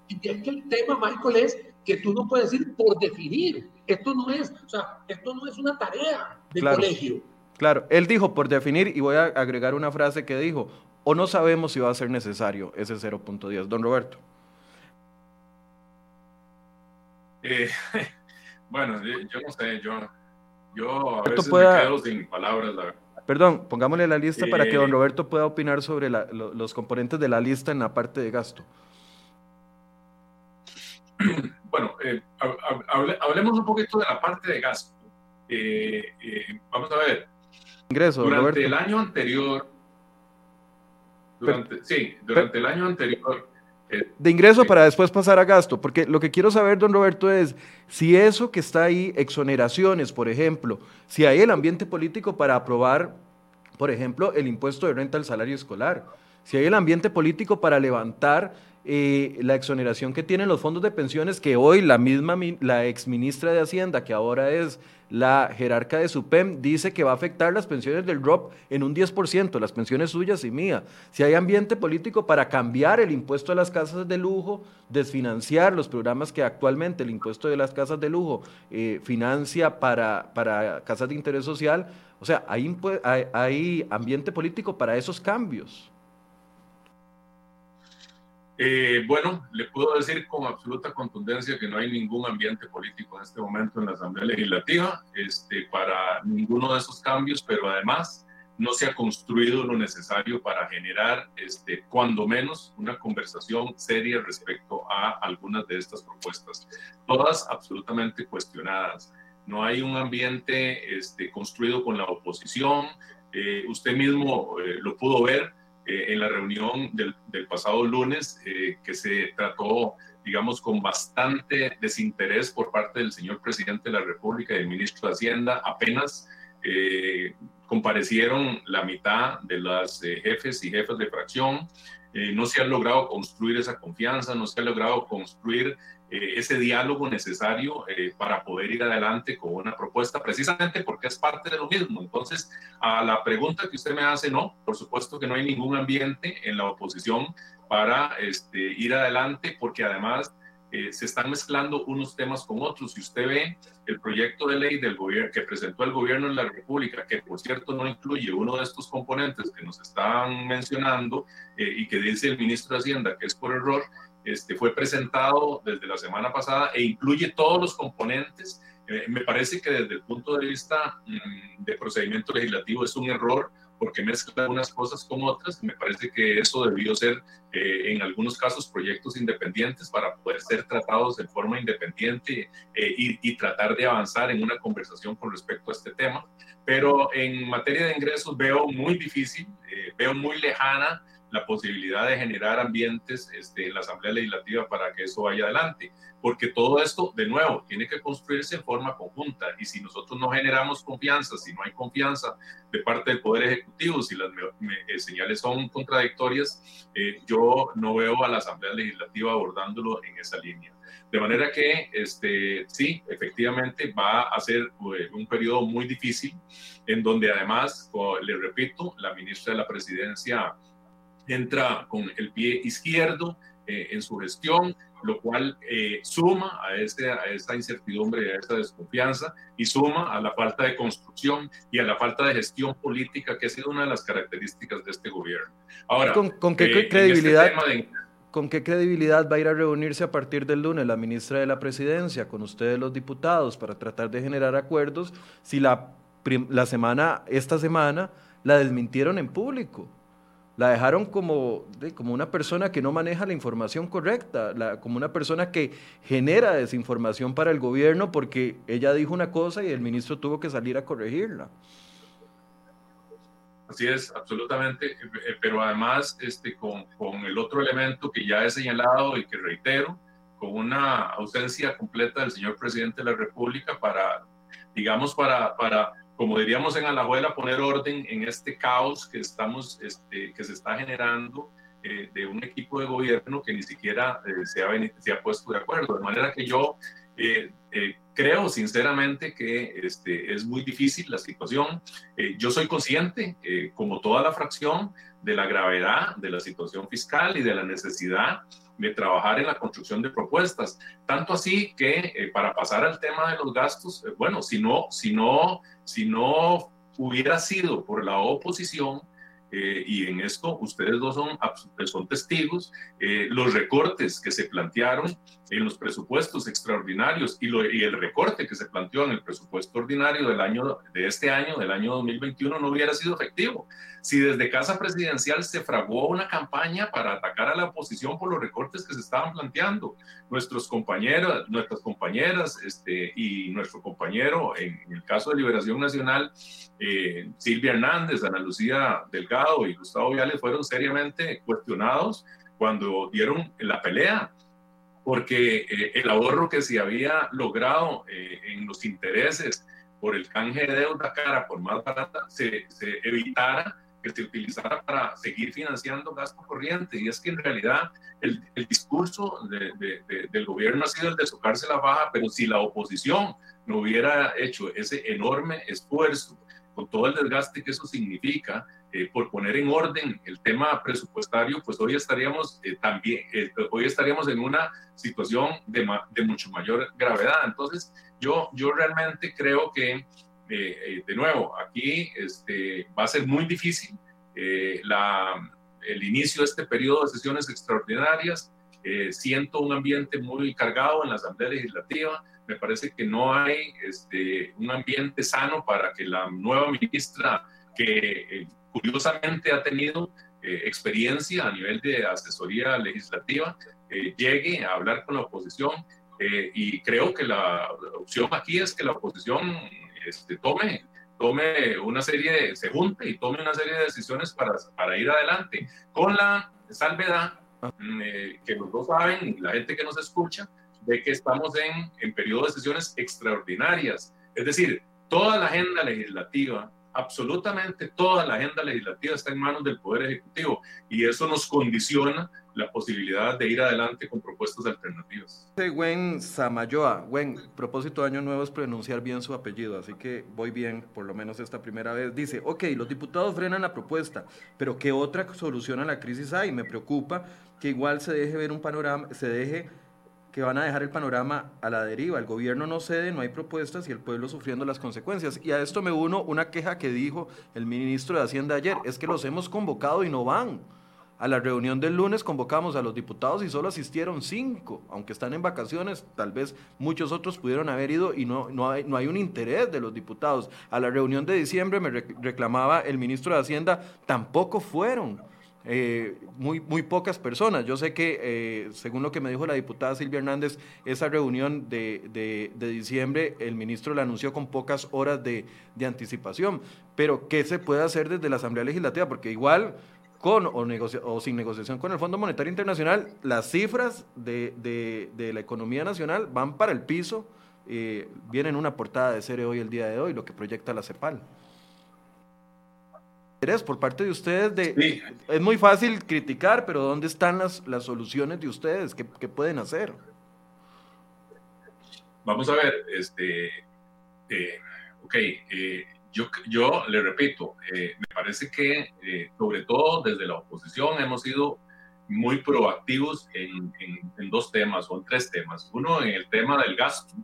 es que el tema, Michael, es que tú no puedes decir por definir. Esto no es, o sea, esto no es una tarea de colegio. Claro, él dijo por definir, y voy a agregar una frase que dijo, o no sabemos si va a ser necesario ese 0.10. Don Roberto. Eh, bueno, yo no sé, yo, yo a veces me quedo sin palabras, la verdad. Perdón, pongámosle la lista para que don eh, Roberto pueda opinar sobre los componentes de la lista en la parte de gasto. Bueno, eh, hablemos un poquito de la parte de gasto. Vamos a ver. Ingreso, durante el año anterior, durante, sí, durante el año anterior, de ingreso para después pasar a gasto, porque lo que quiero saber, don Roberto, es si eso que está ahí, exoneraciones, por ejemplo, si hay el ambiente político para aprobar por ejemplo, el impuesto de renta al salario escolar. Si hay el ambiente político para levantar eh, la exoneración que tienen los fondos de pensiones, que hoy la misma, la exministra de Hacienda, que ahora es la jerarca de SUPEM, dice que va a afectar las pensiones del ROP en un 10%, las pensiones suyas y mías. Si hay ambiente político para cambiar el impuesto a las casas de lujo, desfinanciar los programas que actualmente el impuesto de las casas de lujo eh, financia para, para casas de interés social, o sea, hay, hay, ambiente político para esos cambios. Eh, bueno, le puedo decir con absoluta contundencia que no hay ningún ambiente político en este momento en la Asamblea Legislativa este, para ninguno de esos cambios, pero además no se ha construido lo necesario para generar, este, cuando menos, una conversación seria respecto a algunas de estas propuestas, todas absolutamente cuestionadas no hay un ambiente este, construido con la oposición. Eh, usted mismo eh, lo pudo ver eh, en la reunión del, pasado lunes, que se trató, digamos, con bastante desinterés por parte del señor presidente de la República y del ministro de Hacienda. Apenas comparecieron la mitad de las jefes y jefes de fracción. no se ha logrado construir esa confianza, no se ha logrado construir eh, ese diálogo necesario eh, para poder ir adelante con una propuesta, precisamente porque es parte de lo mismo. Entonces, a la pregunta que usted me hace, no, por supuesto que no hay ningún ambiente en la oposición para este, ir adelante, porque además eh, se están mezclando unos temas con otros. Si usted ve el proyecto de ley del gobierno que presentó el gobierno en la República, que por cierto no incluye uno de estos componentes que nos están mencionando y que dice el ministro de Hacienda que es por error, este, fue presentado desde la semana pasada e incluye todos los componentes. Eh, me parece que desde el punto de vista mm, de procedimiento legislativo es un error porque mezcla unas cosas con otras. Me parece que eso debió ser, eh, en algunos casos, proyectos independientes para poder ser tratados de forma independiente eh, y, y, tratar de avanzar en una conversación con respecto a este tema. Pero en materia de ingresos veo muy difícil, eh, veo muy lejana la posibilidad de generar ambientes este, en la Asamblea Legislativa para que eso vaya adelante. Porque todo esto, de nuevo, tiene que construirse en forma conjunta. Y si nosotros no generamos confianza, si no hay confianza de parte del Poder Ejecutivo, si las eh, señales son contradictorias, eh, yo no veo a la Asamblea Legislativa abordándolo en esa línea. De manera que, este, sí, efectivamente va a ser pues, un periodo muy difícil, en donde además, le repito, la ministra de la Presidencia entra con el pie izquierdo eh, en su gestión, lo cual eh, suma a, ese, a esta incertidumbre, a esta desconfianza y suma a la falta de construcción y a la falta de gestión política que ha sido una de las características de este gobierno. Ahora, ¿con, qué eh, este credibilidad? ¿Con qué credibilidad va a ir a reunirse a partir del lunes la ministra de la Presidencia con ustedes los diputados para tratar de generar acuerdos si la, la semana, esta semana, la desmintieron en público? La dejaron como, como una persona que no maneja la información correcta, como una persona que genera desinformación para el gobierno porque ella dijo una cosa y el ministro tuvo que salir a corregirla. Así es, absolutamente, eh, pero además este, con, con el otro elemento que ya he señalado y que reitero, con una ausencia completa del señor presidente de la República para, digamos, para, para como diríamos en Alajuela, poner orden en este caos que, estamos, este, que se está generando eh, de un equipo de gobierno que ni siquiera eh, se, ha, se, ha, puesto de acuerdo. De manera que yo eh, creo sinceramente que este, es muy difícil la situación. yo soy consciente, como toda la fracción, de la gravedad de la situación fiscal y de la necesidad de trabajar en la construcción de propuestas. Tanto así que eh, para pasar al tema de los gastos, eh, bueno, si no, si no, si no hubiera sido por la oposición, eh, y en esto ustedes dos son, son testigos, los recortes que se plantearon en los presupuestos extraordinarios y, lo, y, el recorte que se planteó en el presupuesto ordinario del año, de este año, del año 2021, no hubiera sido efectivo si desde Casa Presidencial se fraguó una campaña para atacar a la oposición por los recortes que se estaban planteando. Nuestros compañeros, nuestras compañeras este, y nuestro compañero, en, el caso de Liberación Nacional, eh, Silvia Hernández, Ana Lucía Delgado y Gustavo Viales fueron seriamente cuestionados cuando dieron la pelea porque eh, el ahorro que se había logrado eh, en los intereses por el canje de deuda cara por más barata se, se evitara que se utilizara para seguir financiando gasto corriente. Y es que en realidad el, el discurso de, del gobierno ha sido el de socarse la baja, pero si la oposición no hubiera hecho ese enorme esfuerzo, con todo el desgaste que eso significa, eh, por poner en orden el tema presupuestario, pues hoy estaríamos eh, también, eh, hoy estaríamos en una situación de, de, mucho mayor gravedad. Entonces, yo, yo realmente creo que eh, de nuevo, aquí este, va a ser muy difícil eh, la, el inicio de este periodo de sesiones extraordinarias. Eh, siento un ambiente muy cargado en la Asamblea Legislativa. Me parece que no hay este, un ambiente sano para que la nueva ministra, que curiosamente ha tenido experiencia a nivel de asesoría legislativa, llegue a hablar con la oposición. y creo que la opción aquí es que la oposición este, tome, tome una serie, se junte y tome una serie de decisiones para, para ir adelante, con la salvedad mm, eh, que los dos saben y la gente que nos escucha, de que estamos en, en periodo de sesiones extraordinarias. Es decir, toda la agenda legislativa absolutamente toda la agenda legislativa está en manos del Poder Ejecutivo y eso nos condiciona la posibilidad de ir adelante con propuestas alternativas. Gwen Samayoa, Gwen, propósito de Año Nuevo es pronunciar bien su apellido, así que voy bien, por lo menos esta primera vez. Dice, ok, los diputados frenan la propuesta, pero ¿qué otra solución a la crisis hay? Me preocupa que igual se deje ver un panorama, se deje que van a dejar el panorama a la deriva. El gobierno no cede, no hay propuestas y el pueblo sufriendo las consecuencias. Y a esto me uno una queja que dijo el ministro de Hacienda ayer, es que los hemos convocado y no van a la reunión del lunes convocamos a los diputados y solo asistieron cinco, aunque están en vacaciones, tal vez muchos otros pudieron haber ido y no, no, hay, no hay un interés de los diputados. A la reunión de diciembre me reclamaba el ministro de Hacienda, tampoco fueron. Eh, muy, muy pocas personas. Yo sé que, eh, según lo que me dijo la diputada Silvia Hernández, esa reunión de, de, diciembre, el ministro la anunció con pocas horas de, de, anticipación. Pero, ¿qué se puede hacer desde la Asamblea Legislativa? Porque igual con o, o, sin negociación con el Fondo Monetario Internacional, las cifras de, la economía nacional van para el piso. Eh, viene en una portada de serie hoy el día de hoy, lo que proyecta la CEPAL. Por parte de ustedes, de, es muy fácil criticar, pero ¿dónde están las, las soluciones de ustedes? ¿Qué, qué pueden hacer? Vamos a ver, este, eh, ok, eh, yo, yo le repito, eh, me parece que eh, sobre todo desde la oposición hemos sido muy proactivos en, en, dos temas o en tres temas. Uno, en el tema del gasto,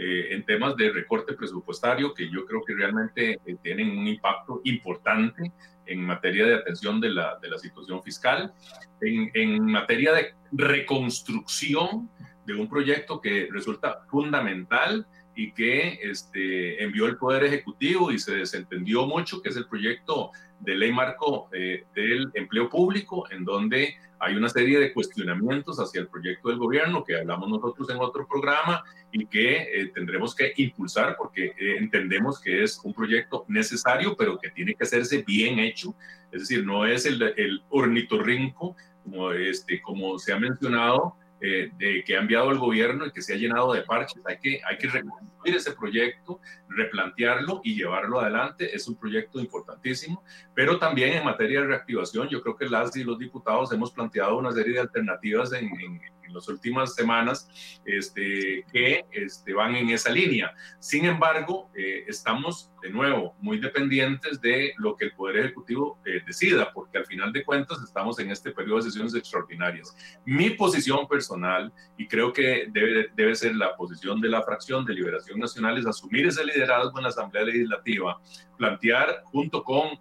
eh, en temas de recorte presupuestario que yo creo que realmente tienen un impacto importante en materia de atención de la, de la situación fiscal, en, en materia de reconstrucción de un proyecto que resulta fundamental y que este, envió el Poder Ejecutivo y se desentendió mucho, que es el proyecto de ley marco eh, del empleo público, en donde hay una serie de cuestionamientos hacia el proyecto del gobierno que hablamos nosotros en otro programa y que eh, tendremos que impulsar porque eh, entendemos que es un proyecto necesario, pero que tiene que hacerse bien hecho. Es decir, no es el, el ornitorrinco, como, este, como se ha mencionado, eh, de, que ha enviado el gobierno y que se ha llenado de parches. Hay que, hay que reconstruir ese proyecto, replantearlo y llevarlo adelante. Es un proyecto importantísimo, pero también en materia de reactivación, yo creo que las y los diputados hemos planteado una serie de alternativas en, en en las últimas semanas este, que este, van en esa línea. Sin embargo, eh, estamos de nuevo muy dependientes de lo que el Poder Ejecutivo eh, decida, porque al final de cuentas estamos en este periodo de sesiones extraordinarias. Mi posición personal, y creo que debe, debe ser la posición de la fracción de Liberación Nacional, es asumir ese liderazgo en la Asamblea Legislativa, plantear junto con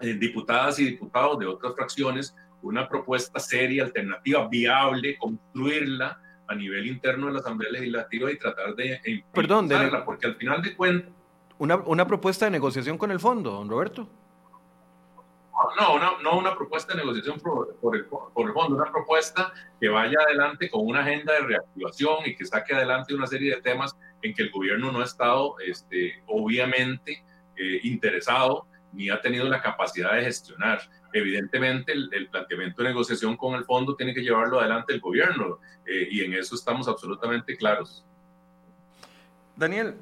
eh, diputadas y diputados de otras fracciones una propuesta seria, alternativa, viable, construirla a nivel interno de la Asamblea Legislativa y tratar de Perdón, porque al final de cuentas... Una, una propuesta de negociación con el fondo, don Roberto. No, una, no una propuesta de negociación por, por, el, por, el, fondo, una propuesta que vaya adelante con una agenda de reactivación y que saque adelante una serie de temas en que el gobierno no ha estado, este, obviamente, eh, interesado ni ha tenido la capacidad de gestionar. Evidentemente, el, planteamiento de negociación con el fondo tiene que llevarlo adelante el gobierno eh, y en eso estamos absolutamente claros. Daniel,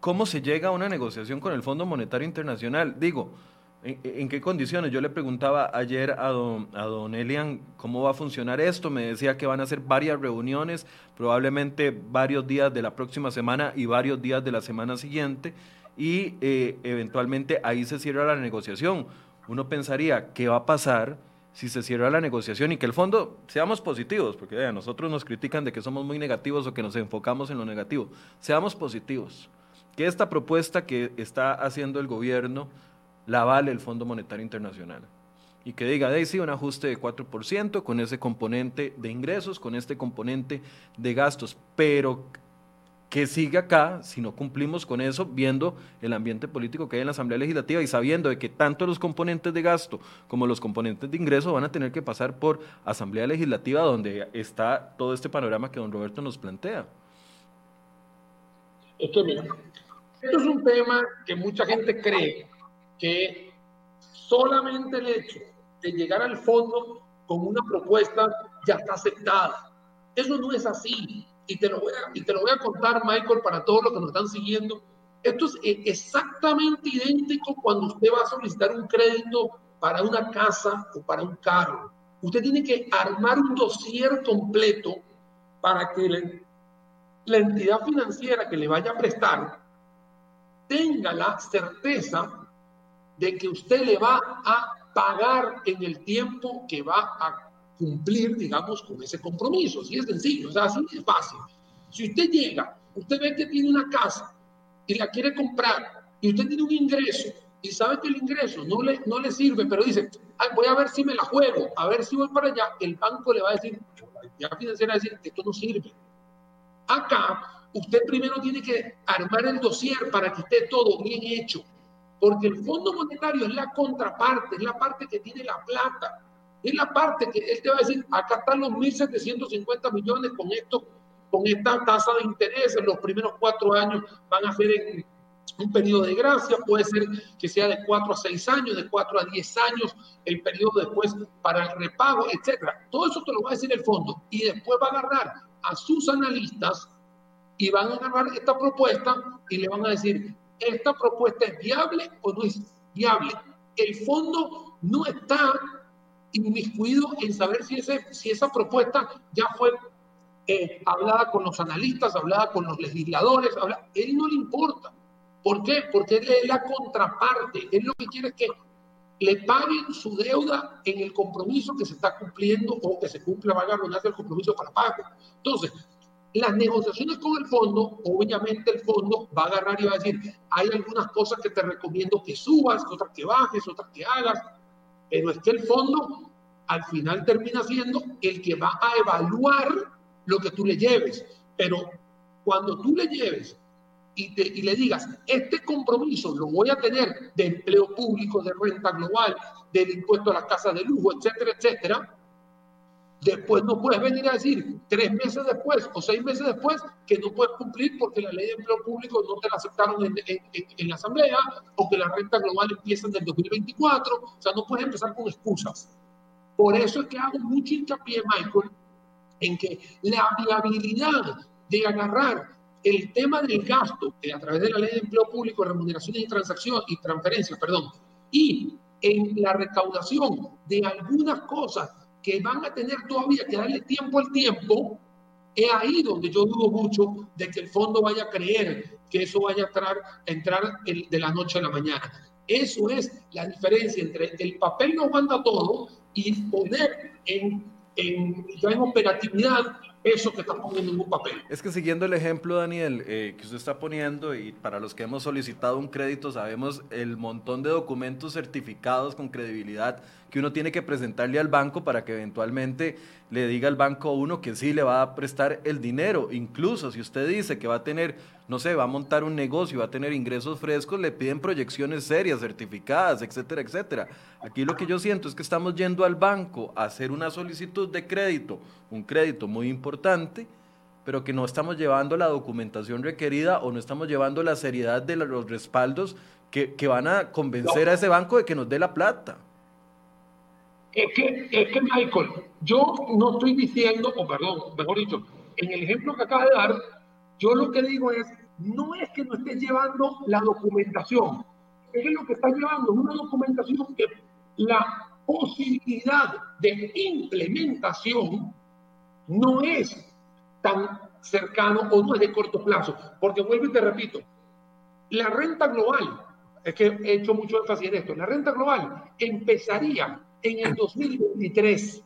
¿cómo se llega a una negociación con el Fondo Monetario Internacional? Digo, ¿En, qué condiciones? Yo le preguntaba ayer a don, a don Elian cómo va a funcionar esto. Me decía que van a ser varias reuniones, probablemente varios días de la próxima semana y varios días de la semana siguiente y eh, eventualmente ahí se cierra la negociación. Uno pensaría, ¿qué va a pasar si se cierra la negociación y que el fondo, seamos positivos, porque a nosotros nos critican de que somos muy negativos o que nos enfocamos en lo negativo, seamos positivos, que esta propuesta que está haciendo el gobierno la vale el Fondo Monetario Internacional. Y que diga, de sí, un ajuste de 4% con ese componente de ingresos, con este componente de gastos, pero que sigue acá si no cumplimos con eso, viendo el ambiente político que hay en la Asamblea Legislativa y sabiendo de que tanto los componentes de gasto como los componentes de ingreso van a tener que pasar por Asamblea Legislativa, donde está todo este panorama que don Roberto nos plantea. Esto es un tema que mucha gente cree que solamente el hecho de llegar al fondo con una propuesta ya está aceptada. Eso no es así y te lo voy a, y te lo voy a contar, Michael, para todos los que nos están siguiendo. Esto es eh, exactamente idéntico cuando usted va a solicitar un crédito para una casa o para un carro. Usted tiene que armar un dossier completo para que la entidad financiera que le vaya a prestar tenga la certeza de que usted le va a pagar en el tiempo que va a cumplir, digamos, con ese compromiso. Así es sencillo, o sea, así es fácil. Si usted llega, usted ve que tiene una casa y la quiere comprar y usted tiene un ingreso y sabe que el ingreso no le, no le sirve, pero dice, voy a ver si me la juego, a ver si voy para allá, el banco le va a decir, ya financiera va a decir, esto no sirve. Acá, usted primero tiene que armar el dossier para que esté todo bien hecho, porque el Fondo Monetario es la contraparte, es la parte que tiene la plata, es la parte que él te va a decir, acá están los 1.750 millones con esto, con esta tasa de interés en los primeros cuatro años van a ser un periodo de gracia, puede ser que sea de 4 a 6 años, de 4 a 10 años, el periodo después para el repago, etcétera. Todo eso te lo va a decir el fondo y después va a agarrar a sus analistas y van a agarrar esta propuesta y le van a decir, ¿esta propuesta es viable o no es viable? El fondo no está inmiscuido en saber si, ese, si esa propuesta ya fue eh, hablada con los analistas, hablada con los legisladores, habla, él no le importa ¿Por qué? Porque él es la contraparte. Él lo que quiere es que le paguen su deuda en el compromiso que se está cumpliendo o que se cumpla, valga hace el compromiso para pago. Entonces, las negociaciones con el fondo, obviamente el fondo va a agarrar y va a decir, hay algunas cosas que te recomiendo que subas, otras que bajes, otras que hagas, pero es que el fondo al final termina siendo el que va a evaluar lo que tú le lleves. Pero cuando tú le lleves y, le digas, este compromiso lo voy a tener de empleo público, de renta global, del impuesto a las casas de lujo, etcétera, etcétera, después no puedes venir a decir tres meses después o seis meses después que no puedes cumplir porque la ley de empleo público no te la aceptaron en, en la asamblea o que la renta global empieza en el 2024. O sea, no puedes empezar con excusas. Por eso es que hago mucho hincapié, Michael, en que la viabilidad de agarrar el tema del gasto a través de la ley de empleo público, remuneraciones y transacciones y transferencias, perdón, y en la recaudación de algunas cosas que van a tener todavía que darle tiempo al tiempo, es ahí donde yo dudo mucho de que el fondo vaya a creer que eso vaya a entrar, entrar de la noche a la mañana. Eso es la diferencia entre el papel no aguanta todo y poner en, en, en operatividad eso que está poniendo en un papel. Es que siguiendo el ejemplo, Daniel, eh, que usted está poniendo, y para los que hemos solicitado un crédito, sabemos el montón de documentos certificados con credibilidad que uno tiene que presentarle al banco para que eventualmente le diga al banco a uno que sí le va a prestar el dinero. Incluso si usted dice que va a tener, no sé, va a montar un negocio, va a tener ingresos frescos, le piden proyecciones serias, certificadas, etcétera, etcétera. Aquí lo que yo siento es que estamos yendo al banco a hacer una solicitud de crédito, un crédito muy importante, pero que no estamos llevando la documentación requerida o no estamos llevando la seriedad de los respaldos que, que van a convencer a ese banco de que nos dé la plata. Es que, es que, Michael, yo no estoy diciendo, o perdón, mejor dicho, en el ejemplo que acaba de dar, yo lo que digo es, no es que no estés llevando la documentación, es que lo que estás llevando es una documentación que la posibilidad de implementación no es tan cercano o no es de corto plazo, porque vuelvo y te repito, la renta global, es que he hecho mucho énfasis en esto, la renta global empezaría en el 2023.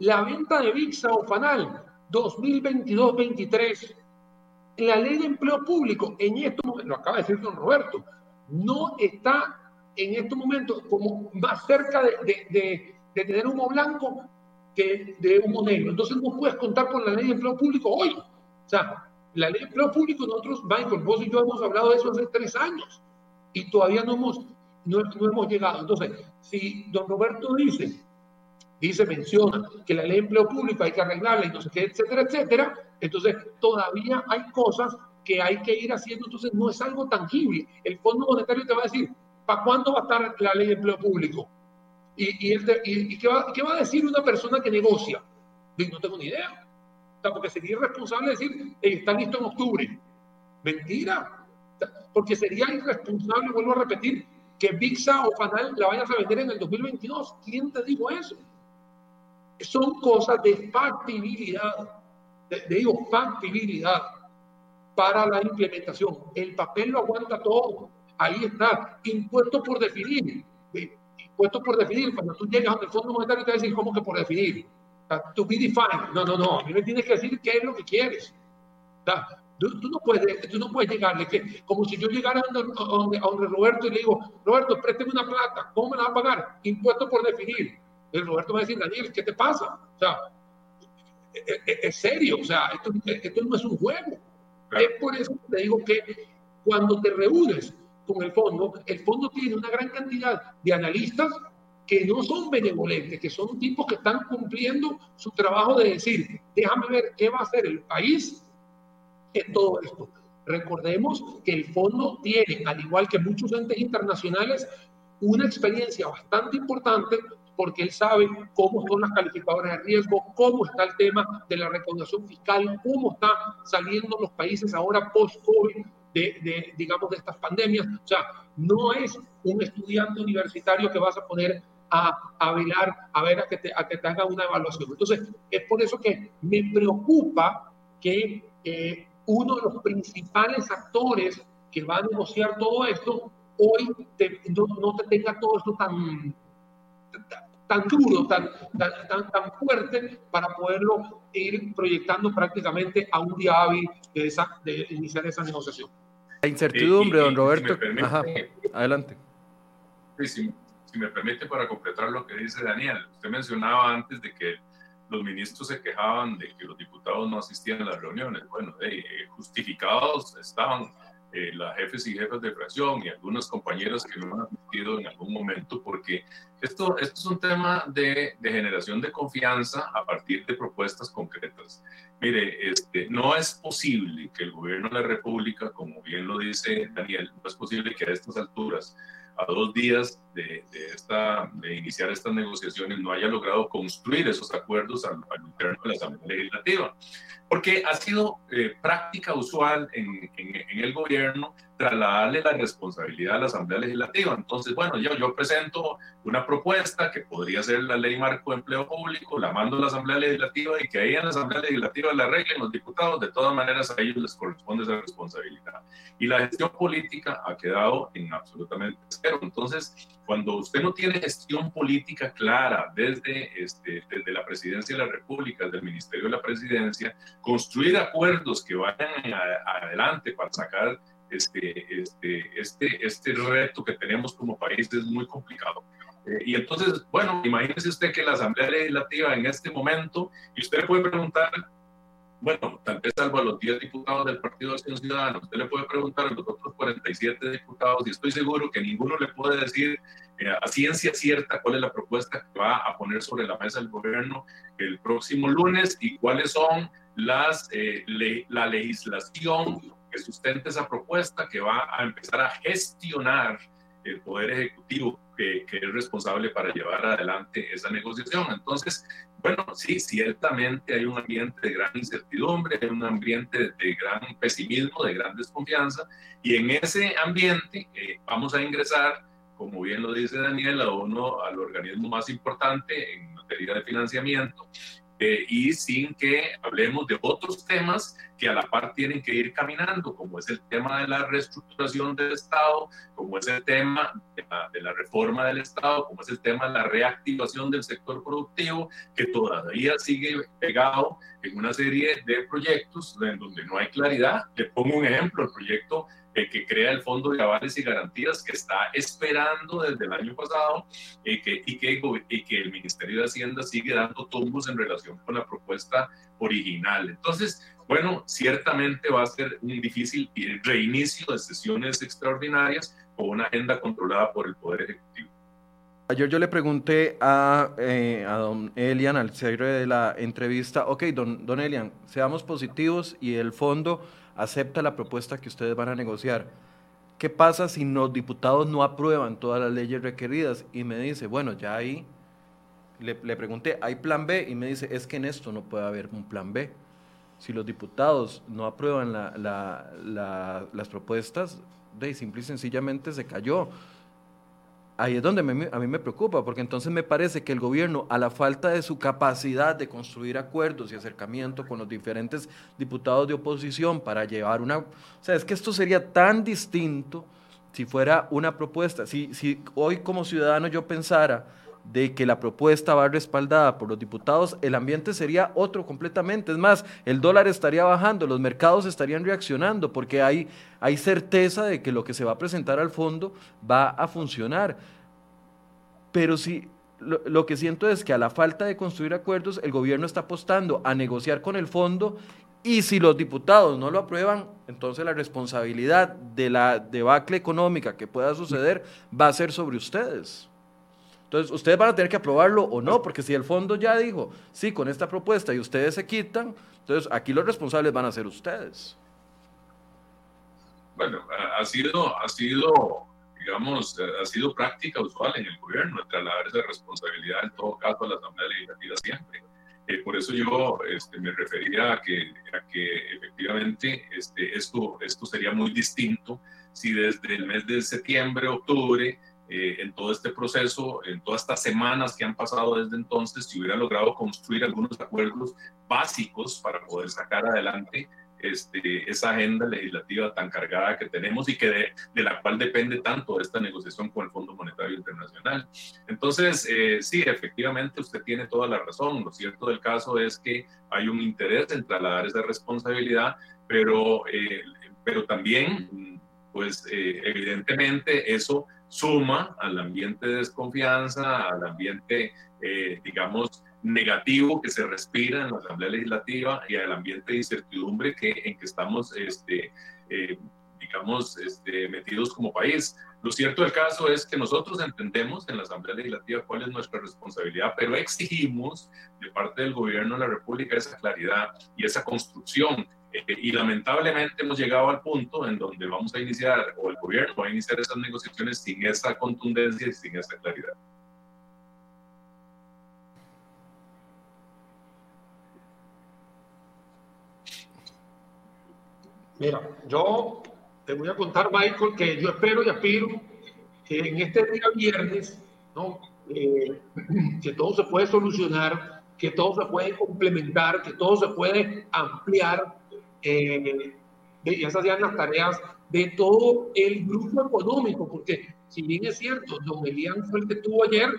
La venta de VIXA o FANAL 2022-23. La ley de empleo público en estos momentos, lo acaba de decir don Roberto, no está en estos momentos como más cerca de, de, tener humo blanco que de humo negro. Entonces no puedes contar con la ley de empleo público hoy. O sea, la ley de empleo público, nosotros, Michael, vos y yo hemos hablado de eso hace tres años y todavía no hemos no, hemos llegado. Entonces, si don Roberto dice, dice, menciona que la ley de empleo público hay que arreglarla y no sé qué, etcétera, etcétera, entonces todavía hay cosas que hay que ir haciendo, entonces no es algo tangible. El Fondo Monetario te va a decir, ¿para cuándo va a estar la ley de empleo público? ¿Y, y, ¿qué, va, qué, va, a decir una persona que negocia? no tengo ni idea. Porque sería irresponsable decir, está listo en octubre. Mentira. Porque sería irresponsable, vuelvo a repetir, que VIXA o FANAL la vayas a vender en el 2022. ¿Quién te dijo eso? Son cosas de factibilidad, de, digo, factibilidad para la implementación. El papel lo aguanta todo. Ahí está. Impuesto por definir. Impuesto por definir. Cuando tú llegas al Fondo Monetario te decir, ¿cómo que por definir? To be defined. No, no, no. A mí me tienes que decir qué es lo que quieres. Sea, tú, no puedes, tú no puedes llegarle, que, como si yo llegara a donde, a donde, Roberto y le digo, Roberto, présteme una plata, ¿cómo me la va a pagar? Impuesto por definir. El Roberto va a decir, Daniel, ¿qué te pasa? O sea, es, serio, o sea, esto, esto, no es un juego. Es por eso que te digo que cuando te reúnes con el fondo, el fondo tiene una gran cantidad de analistas que no son benevolentes, que son tipos que están cumpliendo su trabajo de decir, déjame ver qué va a hacer el país en todo esto. Recordemos que el fondo tiene, al igual que muchos entes internacionales, una experiencia bastante importante porque él sabe cómo son las calificadoras de riesgo, cómo está el tema de la recaudación fiscal, cómo están saliendo los países ahora post-COVID de, digamos, de estas pandemias. O sea, no es un estudiante universitario que vas a poner a, a velar, a ver a que, te, a que te haga una evaluación. Entonces, es por eso que me preocupa que eh, uno de los principales actores que va a negociar todo esto, hoy no, te tenga todo esto tan, tan, duro, tan, tan, tan, fuerte, para poderlo ir proyectando prácticamente a un día hábil de, esa, de iniciar esa negociación. La incertidumbre, don Roberto. Ajá, adelante. Sí, si me permite para completar lo que dice Daniel, usted mencionaba antes de que los ministros se quejaban de que los diputados no asistían a las reuniones. Bueno, eh, justificados estaban eh, las jefes y jefes de fracción y algunos compañeros que no han asistido en algún momento, porque esto, esto es un tema de, de, generación de confianza a partir de propuestas concretas. Mire, este, no es posible que el gobierno de la República, como bien lo dice Daniel, no es posible que a estas alturas a dos días de, esta, de iniciar estas negociaciones no haya logrado construir esos acuerdos al, al interno de la Asamblea Legislativa. Porque ha sido eh, práctica usual en, en, el gobierno trasladarle la responsabilidad a la Asamblea Legislativa. Entonces, bueno, yo, yo presento una propuesta que podría ser la ley marco de empleo público, la mando a la Asamblea Legislativa y que ahí en la Asamblea Legislativa la arreglen los diputados. De todas maneras, a ellos les corresponde esa responsabilidad. Y la gestión política ha quedado en absolutamente cero. Entonces, cuando usted no tiene gestión política clara desde, este, desde la presidencia de la República, del Ministerio de la Presidencia, construir acuerdos que vayan adelante para sacar este, este, este, este reto que tenemos como país es muy complicado. Eh, y entonces, bueno, imagínese usted que la Asamblea Legislativa en este momento, y usted puede preguntar, bueno, tal vez salvo a los 10 diputados del Partido de Acción Ciudadana, usted le puede preguntar a los otros 47 diputados, y estoy seguro que ninguno le puede decir eh, a ciencia cierta cuál es la propuesta que va a poner sobre la mesa el gobierno el próximo lunes y cuáles son las, eh, la legislación que sustente esa propuesta que va a empezar a gestionar el Poder Ejecutivo que, que, es responsable para llevar adelante esa negociación. Entonces, bueno, sí, ciertamente hay un ambiente de gran incertidumbre, hay un ambiente de gran pesimismo, de gran desconfianza, y en ese ambiente eh, vamos a ingresar, como bien lo dice Daniel, a uno, al organismo más importante en materia de financiamiento, eh, y sin que hablemos de otros temas que a la par tienen que ir caminando, como es el tema de la reestructuración del Estado, como es el tema de la, de la, reforma del Estado, como es el tema de la reactivación del sector productivo, que todavía sigue pegado en una serie de proyectos en donde no hay claridad. Le pongo un ejemplo, el proyecto que crea el Fondo de Avales y Garantías, que está esperando desde el año pasado eh, que, y, que, y que el Ministerio de Hacienda sigue dando tumbos en relación con la propuesta original. Entonces, bueno, ciertamente va a ser un difícil reinicio de sesiones extraordinarias con una agenda controlada por el Poder Ejecutivo. Ayer yo le pregunté a, eh, a don Elian, al cierre de la entrevista, ok, don, don Elian, seamos positivos y el fondo acepta la propuesta que ustedes van a negociar. ¿Qué pasa si los diputados no aprueban todas las leyes requeridas? Y me dice, bueno, ya ahí le, pregunté, ¿hay plan B? Y me dice, es que en esto no puede haber un plan B. Si los diputados no aprueban las propuestas, de simple y sencillamente se cayó ahí es donde a mí me preocupa, porque entonces me parece que el gobierno, a la falta de su capacidad de construir acuerdos y acercamiento con los diferentes diputados de oposición para llevar una... O sea, es que esto sería tan distinto si fuera una propuesta. Si, si hoy como ciudadano yo pensara de que la propuesta va respaldada por los diputados, el ambiente sería otro completamente. Es más, el dólar estaría bajando, los mercados estarían reaccionando porque hay, hay certeza de que lo que se va a presentar al fondo va a funcionar. Pero si lo, lo, que siento es que a la falta de construir acuerdos, el gobierno está apostando a negociar con el fondo y si los diputados no lo aprueban, entonces la responsabilidad de la debacle económica que pueda suceder va a ser sobre ustedes. Entonces, ustedes van a tener que aprobarlo o no, porque si el fondo ya dijo, sí, con esta propuesta y ustedes se quitan, entonces aquí los responsables van a ser ustedes. Bueno, ha sido, ha sido digamos, ha sido práctica usual en el gobierno, trasladar esa responsabilidad en todo caso a la Asamblea Legislativa siempre. Eh, por eso yo este, me refería a que, a que efectivamente este, esto, esto sería muy distinto si desde el mes de septiembre, octubre, eh, en todo este proceso, en todas estas semanas que han pasado desde entonces, se hubiera logrado construir algunos acuerdos básicos para poder sacar adelante este, esa agenda legislativa tan cargada que tenemos y que de, la cual depende tanto esta negociación con el Fondo Monetario Internacional. Entonces, eh, sí, efectivamente usted tiene toda la razón. Lo cierto del caso es que hay un interés en trasladar esa responsabilidad, pero, eh, pero también, pues eh, evidentemente eso suma al ambiente de desconfianza, al ambiente, digamos, negativo que se respira en la Asamblea Legislativa y al ambiente de incertidumbre que, en que estamos, este, eh, digamos, este, metidos como país. Lo cierto del caso es que nosotros entendemos en la Asamblea Legislativa cuál es nuestra responsabilidad, pero exigimos de parte del gobierno de la República esa claridad y esa construcción. Eh, y lamentablemente hemos llegado al punto en donde vamos a iniciar, o el gobierno va a iniciar esas negociaciones sin esa contundencia y sin esa claridad. Mira, yo te voy a contar, Michael, que yo espero y aspiro que en este día viernes, ¿no? Eh, que todo se puede solucionar, que todo se puede complementar, que todo se puede ampliar. Eh, y esas sean las tareas de todo el grupo económico, porque si bien es cierto, don Elian fue el que estuvo ayer,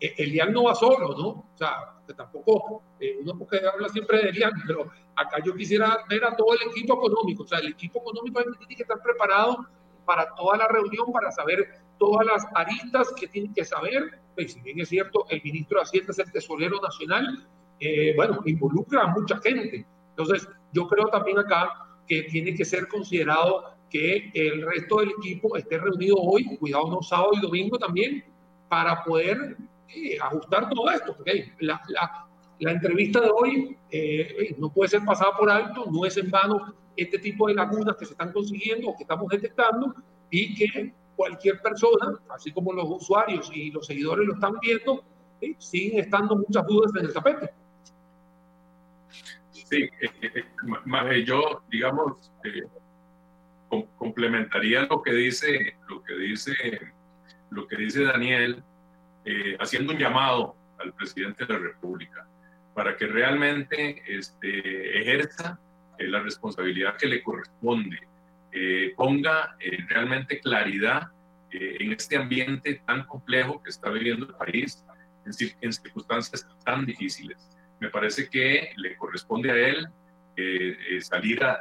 eh, Elian no va solo, ¿no? O sea, que tampoco, eh, uno porque habla siempre de Elian, pero acá yo quisiera ver a todo el equipo económico, o sea, el equipo económico tiene que estar preparado para toda la reunión, para saber todas las aristas que tienen que saber, pues, si bien es cierto, el ministro de Hacienda es el tesorero nacional, eh, bueno, involucra a mucha gente. Entonces, yo creo también acá que tiene que ser considerado que el resto del equipo esté reunido hoy, cuidado no sábado y domingo también, para poder ajustar todo esto, la, la, la entrevista de hoy eh, no puede ser pasada por alto, no es en vano este tipo de lagunas que se están consiguiendo o que estamos detectando y que cualquier persona, así como los usuarios y los seguidores lo están viendo, eh, siguen estando muchas dudas en el tapete. Sí, eh, yo, digamos, complementaría lo que dice, lo que dice, lo que dice Daniel eh, haciendo un llamado al presidente de la República para que realmente este, ejerza eh, la responsabilidad que le corresponde, eh, ponga realmente claridad en este ambiente tan complejo que está viviendo el país en, circunstancias tan difíciles. Me parece que le corresponde a él salir a,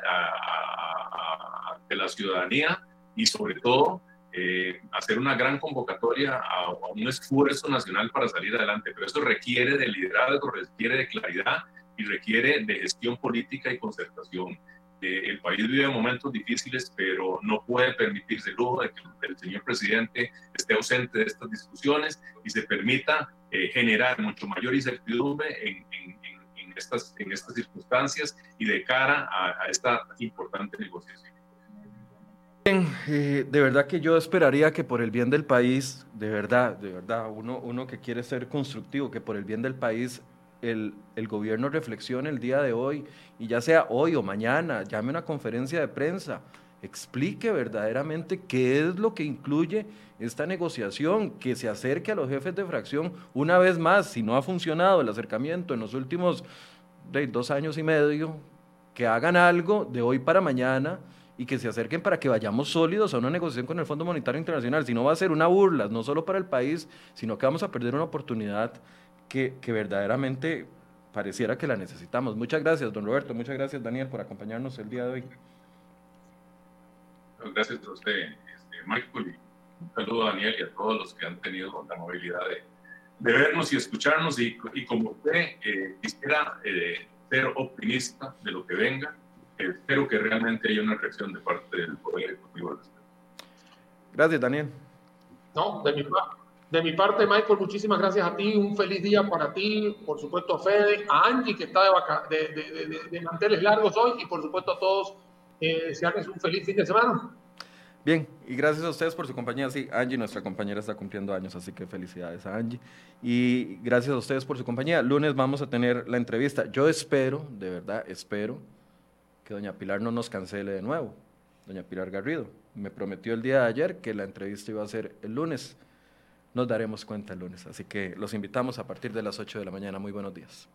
de la ciudadanía y sobre todo eh, hacer una gran convocatoria a, un esfuerzo nacional para salir adelante, pero eso requiere de liderazgo, requiere de claridad y requiere de gestión política y concertación. Eh, el país vive momentos difíciles, pero no puede permitirse el lujo de que el señor presidente esté ausente de estas discusiones y se permita eh, generar mucho mayor incertidumbre en, estas, en estas circunstancias y de cara a esta importante negociación. Eh, de verdad que yo esperaría que por el bien del país, de verdad, de verdad, uno, uno que quiere ser constructivo, que por el bien del país el, el, gobierno reflexione el día de hoy, y ya sea hoy o mañana, llame una conferencia de prensa, explique verdaderamente qué es lo que incluye esta negociación, que se acerque a los jefes de fracción una vez más, si no ha funcionado el acercamiento en los últimos dos años y medio, que hagan algo de hoy para mañana y que se acerquen para que vayamos sólidos a una negociación con el Fondo Monetario Internacional. Si no va a ser una burla, no solo para el país, sino que vamos a perder una oportunidad que verdaderamente pareciera que la necesitamos. Muchas gracias, don Roberto. Muchas gracias, Daniel, por acompañarnos el día de hoy. Gracias a usted, este, Michael, y un saludo a Daniel y a todos los que han tenido la movilidad de, de vernos y escucharnos. Y, y como usted eh, quisiera eh, ser optimista de lo que venga, espero que realmente haya una reacción de parte del Poder Ejecutivo. Gracias, Daniel. No, de mi, de mi parte, Michael, muchísimas gracias a ti. Un feliz día para ti, por supuesto a Fede, a Angie, que está de, de, de, de manteles largos hoy, y por supuesto a todos, eh, un feliz fin de semana. Bien, y gracias a ustedes por su compañía. Sí, Angie, nuestra compañera, está cumpliendo años, así que felicidades a Angie. Y gracias a ustedes por su compañía. Lunes vamos a tener la entrevista. Yo espero, de verdad, espero que doña Pilar no nos cancele de nuevo. Doña Pilar Garrido me prometió el día de ayer que la entrevista iba a ser el lunes. Nos daremos cuenta el lunes. Así que los invitamos a partir de las 8 de la mañana. Muy buenos días.